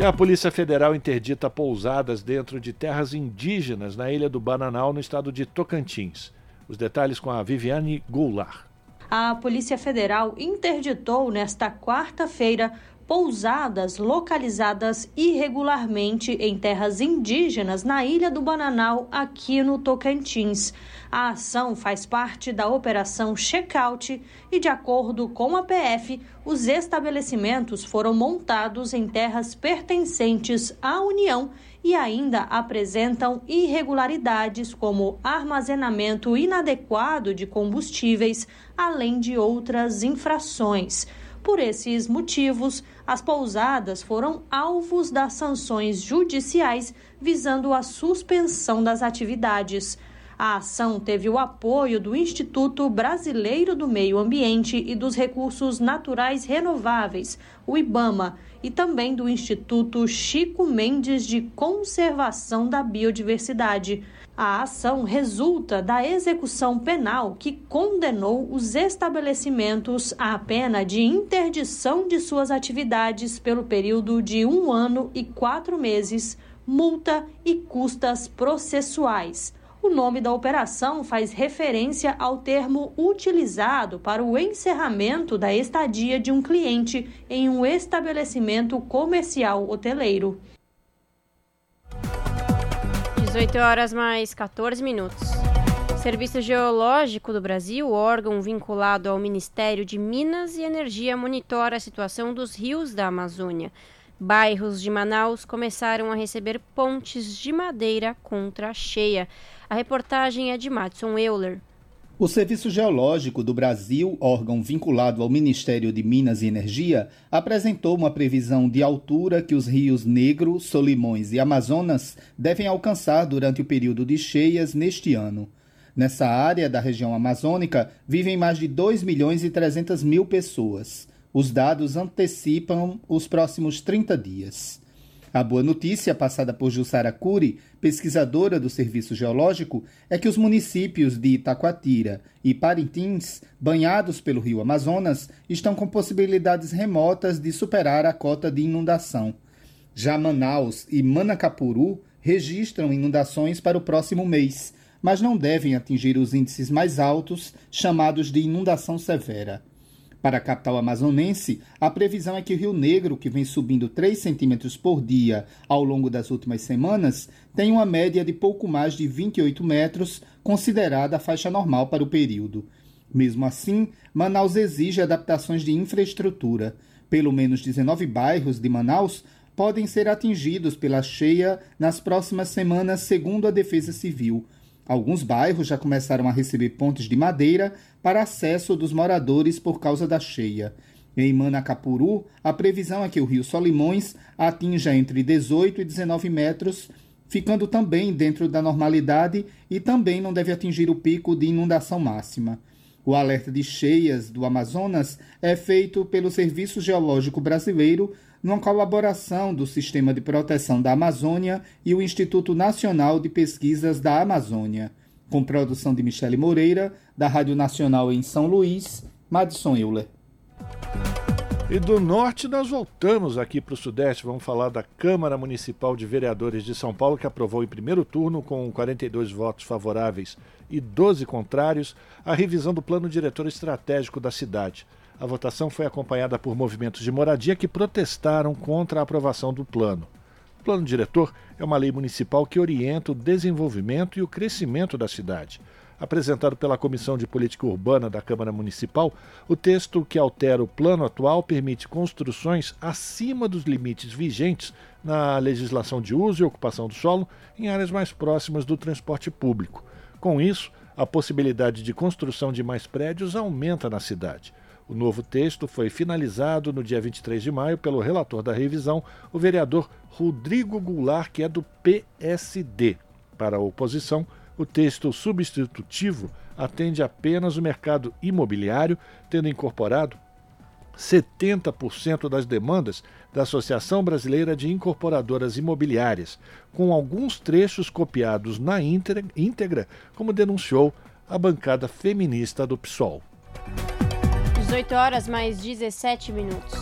E a Polícia Federal interdita pousadas dentro de terras indígenas na ilha do Bananal, no estado de Tocantins. Os detalhes com a Viviane Goulart. A Polícia Federal interditou nesta quarta-feira pousadas localizadas irregularmente em terras indígenas na ilha do Bananal, aqui no Tocantins. A ação faz parte da Operação Checkout e, de acordo com a PF, os estabelecimentos foram montados em terras pertencentes à União e ainda apresentam irregularidades como armazenamento inadequado de combustíveis, além de outras infrações. Por esses motivos, as pousadas foram alvos das sanções judiciais visando a suspensão das atividades. A ação teve o apoio do Instituto Brasileiro do Meio Ambiente e dos Recursos Naturais Renováveis, o IBAMA, e também do Instituto Chico Mendes de Conservação da Biodiversidade. A ação resulta da execução penal que condenou os estabelecimentos à pena de interdição de suas atividades pelo período de um ano e quatro meses, multa e custas processuais. O nome da operação faz referência ao termo utilizado para o encerramento da estadia de um cliente em um estabelecimento comercial hoteleiro. 18 horas mais 14 minutos. Serviço Geológico do Brasil, órgão vinculado ao Ministério de Minas e Energia, monitora a situação dos rios da Amazônia. Bairros de Manaus começaram a receber pontes de madeira contra a cheia. A reportagem é de Matson Euler. O Serviço Geológico do Brasil, órgão vinculado ao Ministério de Minas e Energia, apresentou uma previsão de altura que os rios Negro, Solimões e Amazonas devem alcançar durante o período de cheias neste ano. Nessa área da região amazônica vivem mais de 2 milhões e 300 mil pessoas. Os dados antecipam os próximos 30 dias. A boa notícia, passada por Jussara Cury, pesquisadora do Serviço Geológico, é que os municípios de Itacoatira e Parintins, banhados pelo rio Amazonas, estão com possibilidades remotas de superar a cota de inundação. Já Manaus e Manacapuru registram inundações para o próximo mês, mas não devem atingir os índices mais altos, chamados de inundação severa. Para a capital amazonense, a previsão é que o Rio Negro, que vem subindo 3 centímetros por dia ao longo das últimas semanas, tenha uma média de pouco mais de 28 metros, considerada a faixa normal para o período. Mesmo assim, Manaus exige adaptações de infraestrutura. Pelo menos 19 bairros de Manaus podem ser atingidos pela cheia nas próximas semanas, segundo a Defesa Civil. Alguns bairros já começaram a receber pontes de madeira para acesso dos moradores por causa da cheia. Em Manacapuru, a previsão é que o rio Solimões atinja entre 18 e 19 metros, ficando também dentro da normalidade e também não deve atingir o pico de inundação máxima. O alerta de cheias do Amazonas é feito pelo Serviço Geológico Brasileiro numa colaboração do Sistema de Proteção da Amazônia e o Instituto Nacional de Pesquisas da Amazônia, com produção de Michele Moreira, da Rádio Nacional em São Luís, Madison Euler. E do norte nós voltamos aqui para o sudeste, vamos falar da Câmara Municipal de Vereadores de São Paulo, que aprovou em primeiro turno, com 42 votos favoráveis e 12 contrários, a revisão do plano diretor estratégico da cidade. A votação foi acompanhada por movimentos de moradia que protestaram contra a aprovação do plano. O plano diretor é uma lei municipal que orienta o desenvolvimento e o crescimento da cidade. Apresentado pela Comissão de Política Urbana da Câmara Municipal, o texto que altera o plano atual permite construções acima dos limites vigentes na legislação de uso e ocupação do solo em áreas mais próximas do transporte público. Com isso, a possibilidade de construção de mais prédios aumenta na cidade. O novo texto foi finalizado no dia 23 de maio pelo relator da revisão, o vereador Rodrigo Goulart, que é do PSD. Para a oposição, o texto substitutivo atende apenas o mercado imobiliário, tendo incorporado 70% das demandas da Associação Brasileira de Incorporadoras Imobiliárias, com alguns trechos copiados na íntegra, como denunciou a bancada feminista do PSOL. 18 horas mais 17 minutos.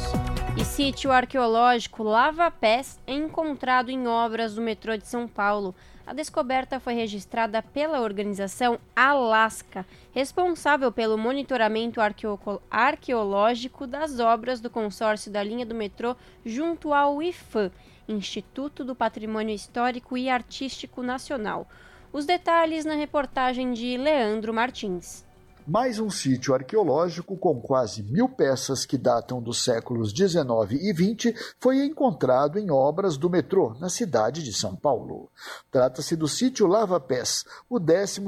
E sítio arqueológico Lava Pés é encontrado em obras do metrô de São Paulo. A descoberta foi registrada pela organização Alaska, responsável pelo monitoramento arqueo arqueológico das obras do consórcio da linha do metrô junto ao IFAM, Instituto do Patrimônio Histórico e Artístico Nacional. Os detalhes na reportagem de Leandro Martins. Mais um sítio arqueológico com quase mil peças que datam dos séculos 19 e 20 foi encontrado em obras do metrô na cidade de São Paulo. Trata-se do sítio Lava Pés, o 12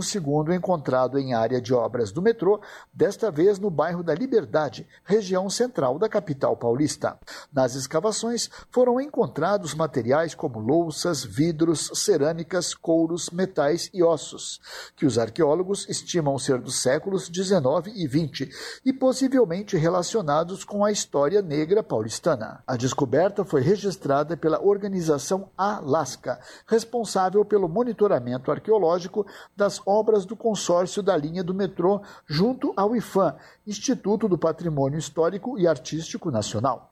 encontrado em área de obras do metrô, desta vez no bairro da Liberdade, região central da capital paulista. Nas escavações foram encontrados materiais como louças, vidros, cerâmicas, couros, metais e ossos, que os arqueólogos estimam ser dos séculos 19 e 20 e possivelmente relacionados com a história negra paulistana. A descoberta foi registrada pela organização Alaska, responsável pelo monitoramento arqueológico das obras do consórcio da linha do metrô junto ao IFAM, Instituto do Patrimônio Histórico e Artístico Nacional.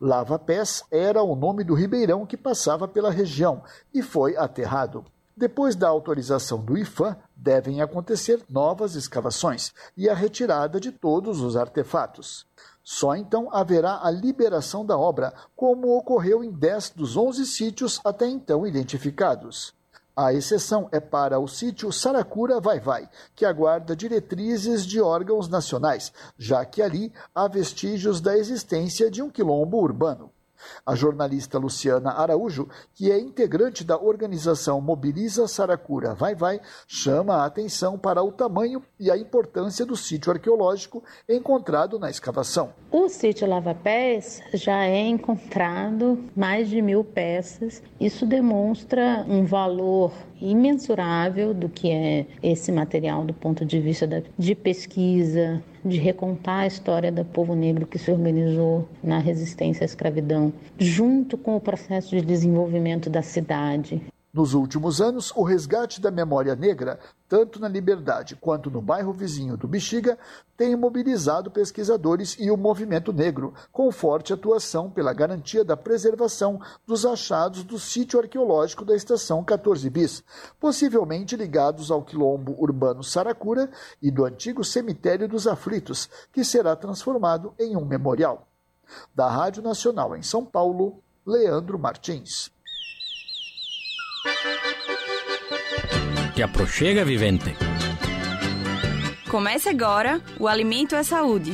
Lava Pés era o nome do ribeirão que passava pela região e foi aterrado. Depois da autorização do IFAM, devem acontecer novas escavações e a retirada de todos os artefatos. Só então haverá a liberação da obra, como ocorreu em 10 dos 11 sítios até então identificados. A exceção é para o sítio Saracura Vai Vai, que aguarda diretrizes de órgãos nacionais, já que ali há vestígios da existência de um quilombo urbano. A jornalista Luciana Araújo, que é integrante da organização Mobiliza Saracura Vai Vai, chama a atenção para o tamanho e a importância do sítio arqueológico encontrado na escavação. O sítio Lava Pés já é encontrado mais de mil peças. Isso demonstra um valor imensurável do que é esse material do ponto de vista de pesquisa, de recontar a história do povo negro que se organizou na resistência à escravidão, junto com o processo de desenvolvimento da cidade. Nos últimos anos, o resgate da memória negra, tanto na Liberdade quanto no bairro vizinho do Bexiga, tem mobilizado pesquisadores e o movimento negro, com forte atuação pela garantia da preservação dos achados do sítio arqueológico da estação 14 Bis, possivelmente ligados ao quilombo urbano Saracura e do antigo cemitério dos aflitos, que será transformado em um memorial. Da Rádio Nacional em São Paulo, Leandro Martins. Te aproxega, vivente. Comece agora o Alimento é Saúde.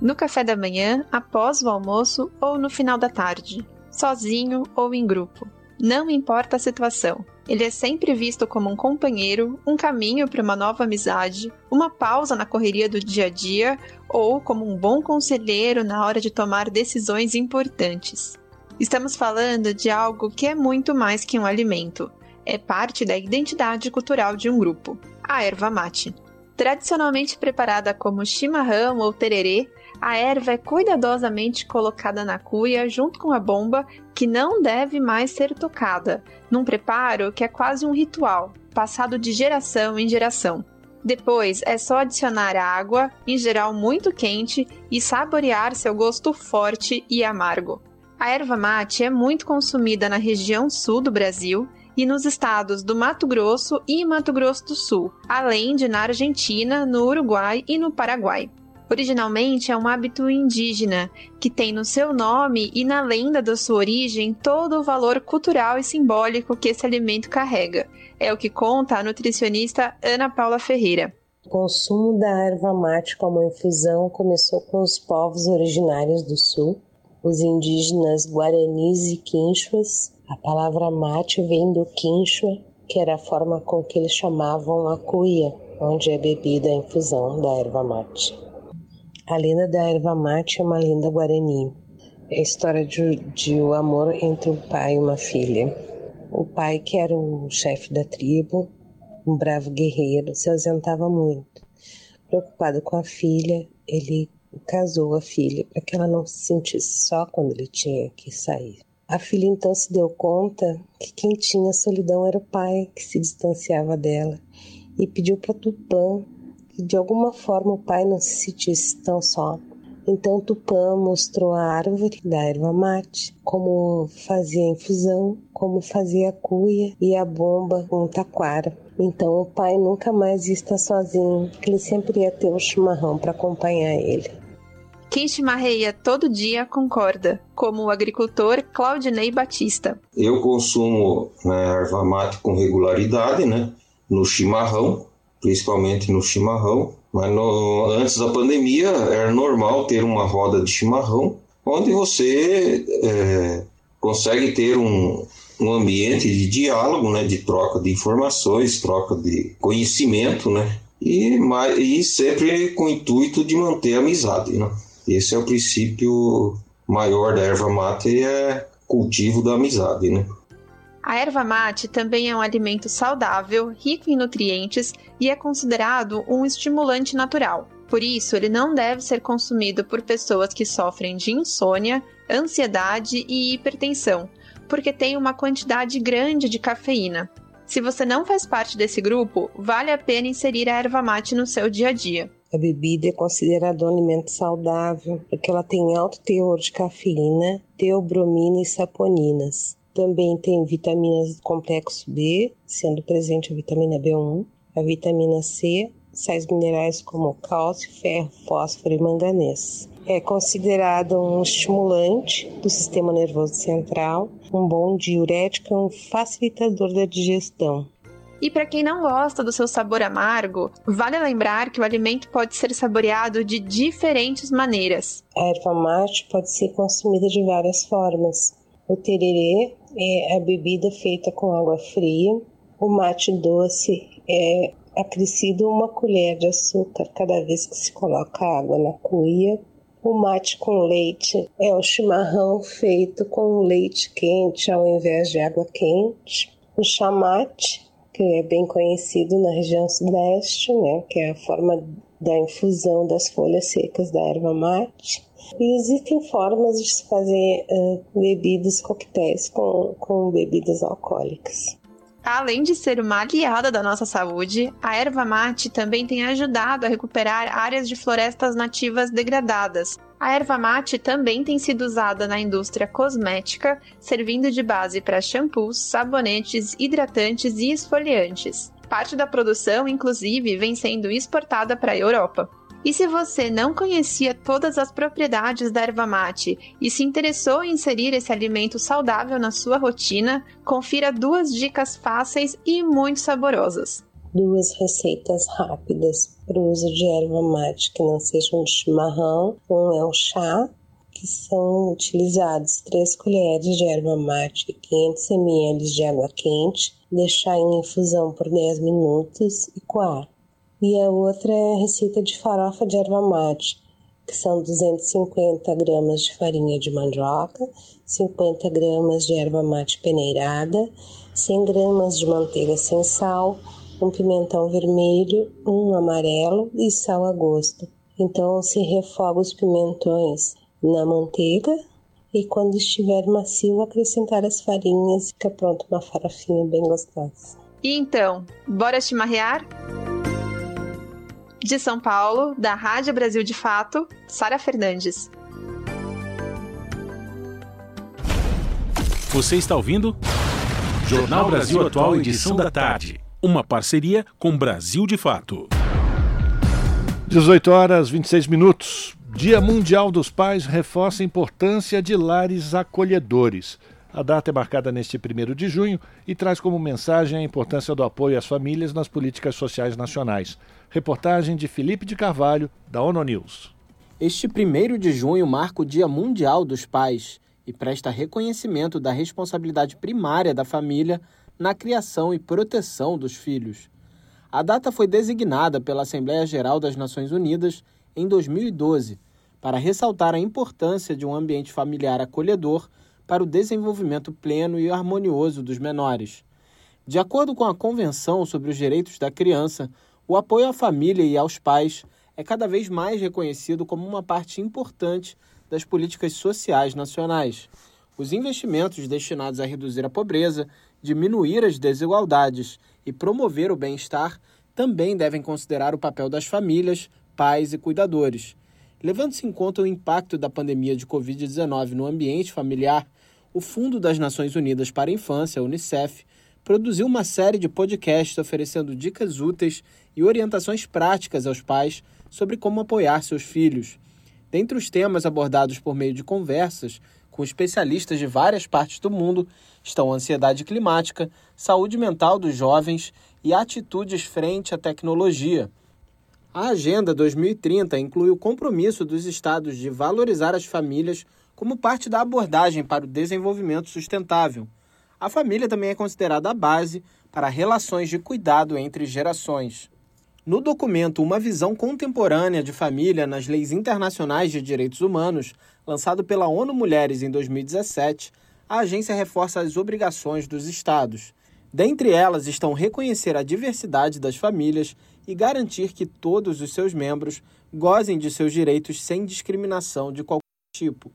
No café da manhã, após o almoço ou no final da tarde, sozinho ou em grupo. Não importa a situação. Ele é sempre visto como um companheiro, um caminho para uma nova amizade, uma pausa na correria do dia a dia ou como um bom conselheiro na hora de tomar decisões importantes. Estamos falando de algo que é muito mais que um alimento. É parte da identidade cultural de um grupo, a erva mate. Tradicionalmente preparada como chimarrão ou tererê, a erva é cuidadosamente colocada na cuia junto com a bomba, que não deve mais ser tocada, num preparo que é quase um ritual, passado de geração em geração. Depois é só adicionar água, em geral muito quente, e saborear seu gosto forte e amargo. A erva mate é muito consumida na região sul do Brasil e nos estados do Mato Grosso e Mato Grosso do Sul, além de na Argentina, no Uruguai e no Paraguai. Originalmente é um hábito indígena, que tem no seu nome e na lenda da sua origem todo o valor cultural e simbólico que esse alimento carrega. É o que conta a nutricionista Ana Paula Ferreira. O consumo da erva mate como infusão começou com os povos originários do sul, os indígenas guaranis e quinchuas. A palavra mate vem do quinchua, que era a forma com que eles chamavam a cuia, onde é bebida a infusão da erva mate. A lenda da erva mate é uma lenda guarani. É a história de, de o amor entre um pai e uma filha. O pai, que era o chefe da tribo, um bravo guerreiro, se ausentava muito. Preocupado com a filha, ele casou a filha para que ela não se sentisse só quando ele tinha que sair. A filha então se deu conta que quem tinha solidão era o pai, que se distanciava dela, e pediu para Tupã que de alguma forma o pai não se sentisse tão só. Então Tupã mostrou a árvore da erva mate, como fazia a infusão, como fazia a cuia e a bomba com taquara. Então o pai nunca mais ia estar sozinho, ele sempre ia ter o chimarrão para acompanhar ele. Quem chimarreia todo dia concorda, como o agricultor Claudinei Batista. Eu consumo né, erva mate com regularidade, né? No chimarrão, principalmente no chimarrão. Mas no, antes da pandemia era normal ter uma roda de chimarrão, onde você é, consegue ter um, um ambiente de diálogo, né, de troca de informações, troca de conhecimento, né, e, e sempre com o intuito de manter a amizade. Né. Esse é o princípio maior da erva mate, é cultivo da amizade, né. A erva mate também é um alimento saudável, rico em nutrientes e é considerado um estimulante natural. Por isso, ele não deve ser consumido por pessoas que sofrem de insônia, ansiedade e hipertensão, porque tem uma quantidade grande de cafeína. Se você não faz parte desse grupo, vale a pena inserir a erva mate no seu dia a dia. A bebida é considerada um alimento saudável porque ela tem alto teor de cafeína, teobromina e saponinas. Também tem vitaminas do complexo B, sendo presente a vitamina B1, a vitamina C, sais minerais como cálcio, ferro, fósforo e manganês. É considerado um estimulante do sistema nervoso central, um bom diurético e um facilitador da digestão. E para quem não gosta do seu sabor amargo, vale lembrar que o alimento pode ser saboreado de diferentes maneiras. A erva mate pode ser consumida de várias formas. O tererê é a bebida feita com água fria. O mate doce é acrescido uma colher de açúcar cada vez que se coloca água na cuia. O mate com leite é o chimarrão feito com leite quente ao invés de água quente. O chamate, que é bem conhecido na região sudeste, né, que é a forma da infusão das folhas secas da erva mate. E existem formas de se fazer uh, bebidas coquetéis com, com bebidas alcoólicas. Além de ser uma aliada da nossa saúde, a erva mate também tem ajudado a recuperar áreas de florestas nativas degradadas. A erva mate também tem sido usada na indústria cosmética, servindo de base para shampoos, sabonetes, hidratantes e esfoliantes. Parte da produção, inclusive, vem sendo exportada para a Europa. E se você não conhecia todas as propriedades da erva mate e se interessou em inserir esse alimento saudável na sua rotina, confira duas dicas fáceis e muito saborosas. Duas receitas rápidas para o uso de erva mate que não sejam de chimarrão. Um é o chá, que são utilizados 3 colheres de erva mate e 500 ml de água quente, deixar em infusão por 10 minutos e coar e a outra é a receita de farofa de erva mate, que são 250 gramas de farinha de mandioca, 50 gramas de erva mate peneirada, 100 gramas de manteiga sem sal, um pimentão vermelho, um amarelo e sal a gosto. Então se refoga os pimentões na manteiga e quando estiver macio acrescentar as farinhas e fica pronto uma farofinha bem gostosa. E então, bora chimarrear? De São Paulo, da Rádio Brasil de Fato, Sara Fernandes. Você está ouvindo? Jornal Brasil Atual, edição da tarde. Uma parceria com Brasil de Fato. 18 horas 26 minutos. Dia Mundial dos Pais reforça a importância de lares acolhedores. A data é marcada neste 1 de junho e traz como mensagem a importância do apoio às famílias nas políticas sociais nacionais. Reportagem de Felipe de Carvalho, da ONU News. Este 1 de junho marca o Dia Mundial dos Pais e presta reconhecimento da responsabilidade primária da família na criação e proteção dos filhos. A data foi designada pela Assembleia Geral das Nações Unidas em 2012 para ressaltar a importância de um ambiente familiar acolhedor para o desenvolvimento pleno e harmonioso dos menores. De acordo com a Convenção sobre os Direitos da Criança, o apoio à família e aos pais é cada vez mais reconhecido como uma parte importante das políticas sociais nacionais. Os investimentos destinados a reduzir a pobreza, diminuir as desigualdades e promover o bem-estar também devem considerar o papel das famílias, pais e cuidadores. Levando-se em conta o impacto da pandemia de Covid-19 no ambiente familiar, o Fundo das Nações Unidas para a Infância, Unicef, produziu uma série de podcasts oferecendo dicas úteis e orientações práticas aos pais sobre como apoiar seus filhos. Dentre os temas abordados por meio de conversas com especialistas de várias partes do mundo estão ansiedade climática, saúde mental dos jovens e atitudes frente à tecnologia. A Agenda 2030 inclui o compromisso dos estados de valorizar as famílias como parte da abordagem para o desenvolvimento sustentável. A família também é considerada a base para relações de cuidado entre gerações. No documento Uma Visão Contemporânea de Família nas Leis Internacionais de Direitos Humanos, lançado pela ONU Mulheres em 2017, a agência reforça as obrigações dos Estados. Dentre elas estão reconhecer a diversidade das famílias e garantir que todos os seus membros gozem de seus direitos sem discriminação de qualquer tipo.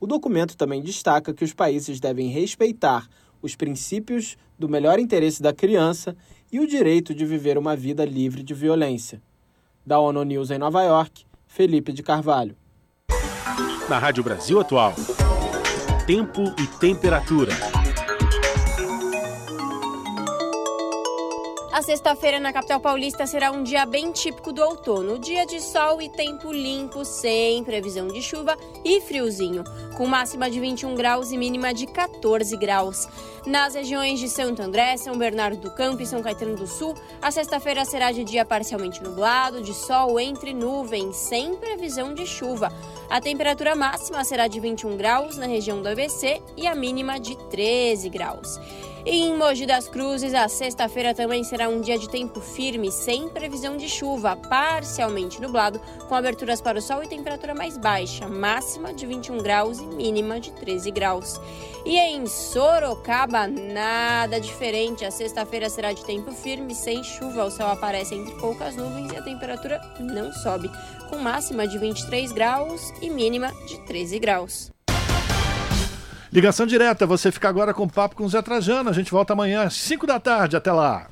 O documento também destaca que os países devem respeitar os princípios do melhor interesse da criança e o direito de viver uma vida livre de violência. Da ONU News em Nova York, Felipe de Carvalho. Na Rádio Brasil Atual, tempo e temperatura. A sexta-feira na capital paulista será um dia bem típico do outono. Dia de sol e tempo limpo, sem previsão de chuva e friozinho, com máxima de 21 graus e mínima de 14 graus. Nas regiões de Santo André, São Bernardo do Campo e São Caetano do Sul, a sexta-feira será de dia parcialmente nublado, de sol entre nuvens, sem previsão de chuva. A temperatura máxima será de 21 graus na região do ABC e a mínima de 13 graus. E em Mogi das Cruzes, a sexta-feira também será um dia de tempo firme, sem previsão de chuva, parcialmente nublado, com aberturas para o sol e temperatura mais baixa, máxima de 21 graus e mínima de 13 graus. E em Sorocaba, nada diferente. A sexta-feira será de tempo firme, sem chuva. O céu aparece entre poucas nuvens e a temperatura não sobe, com máxima de 23 graus e mínima de 13 graus. Ligação direta, você fica agora com o papo com o Zé Trajano. A gente volta amanhã às 5 da tarde. Até lá.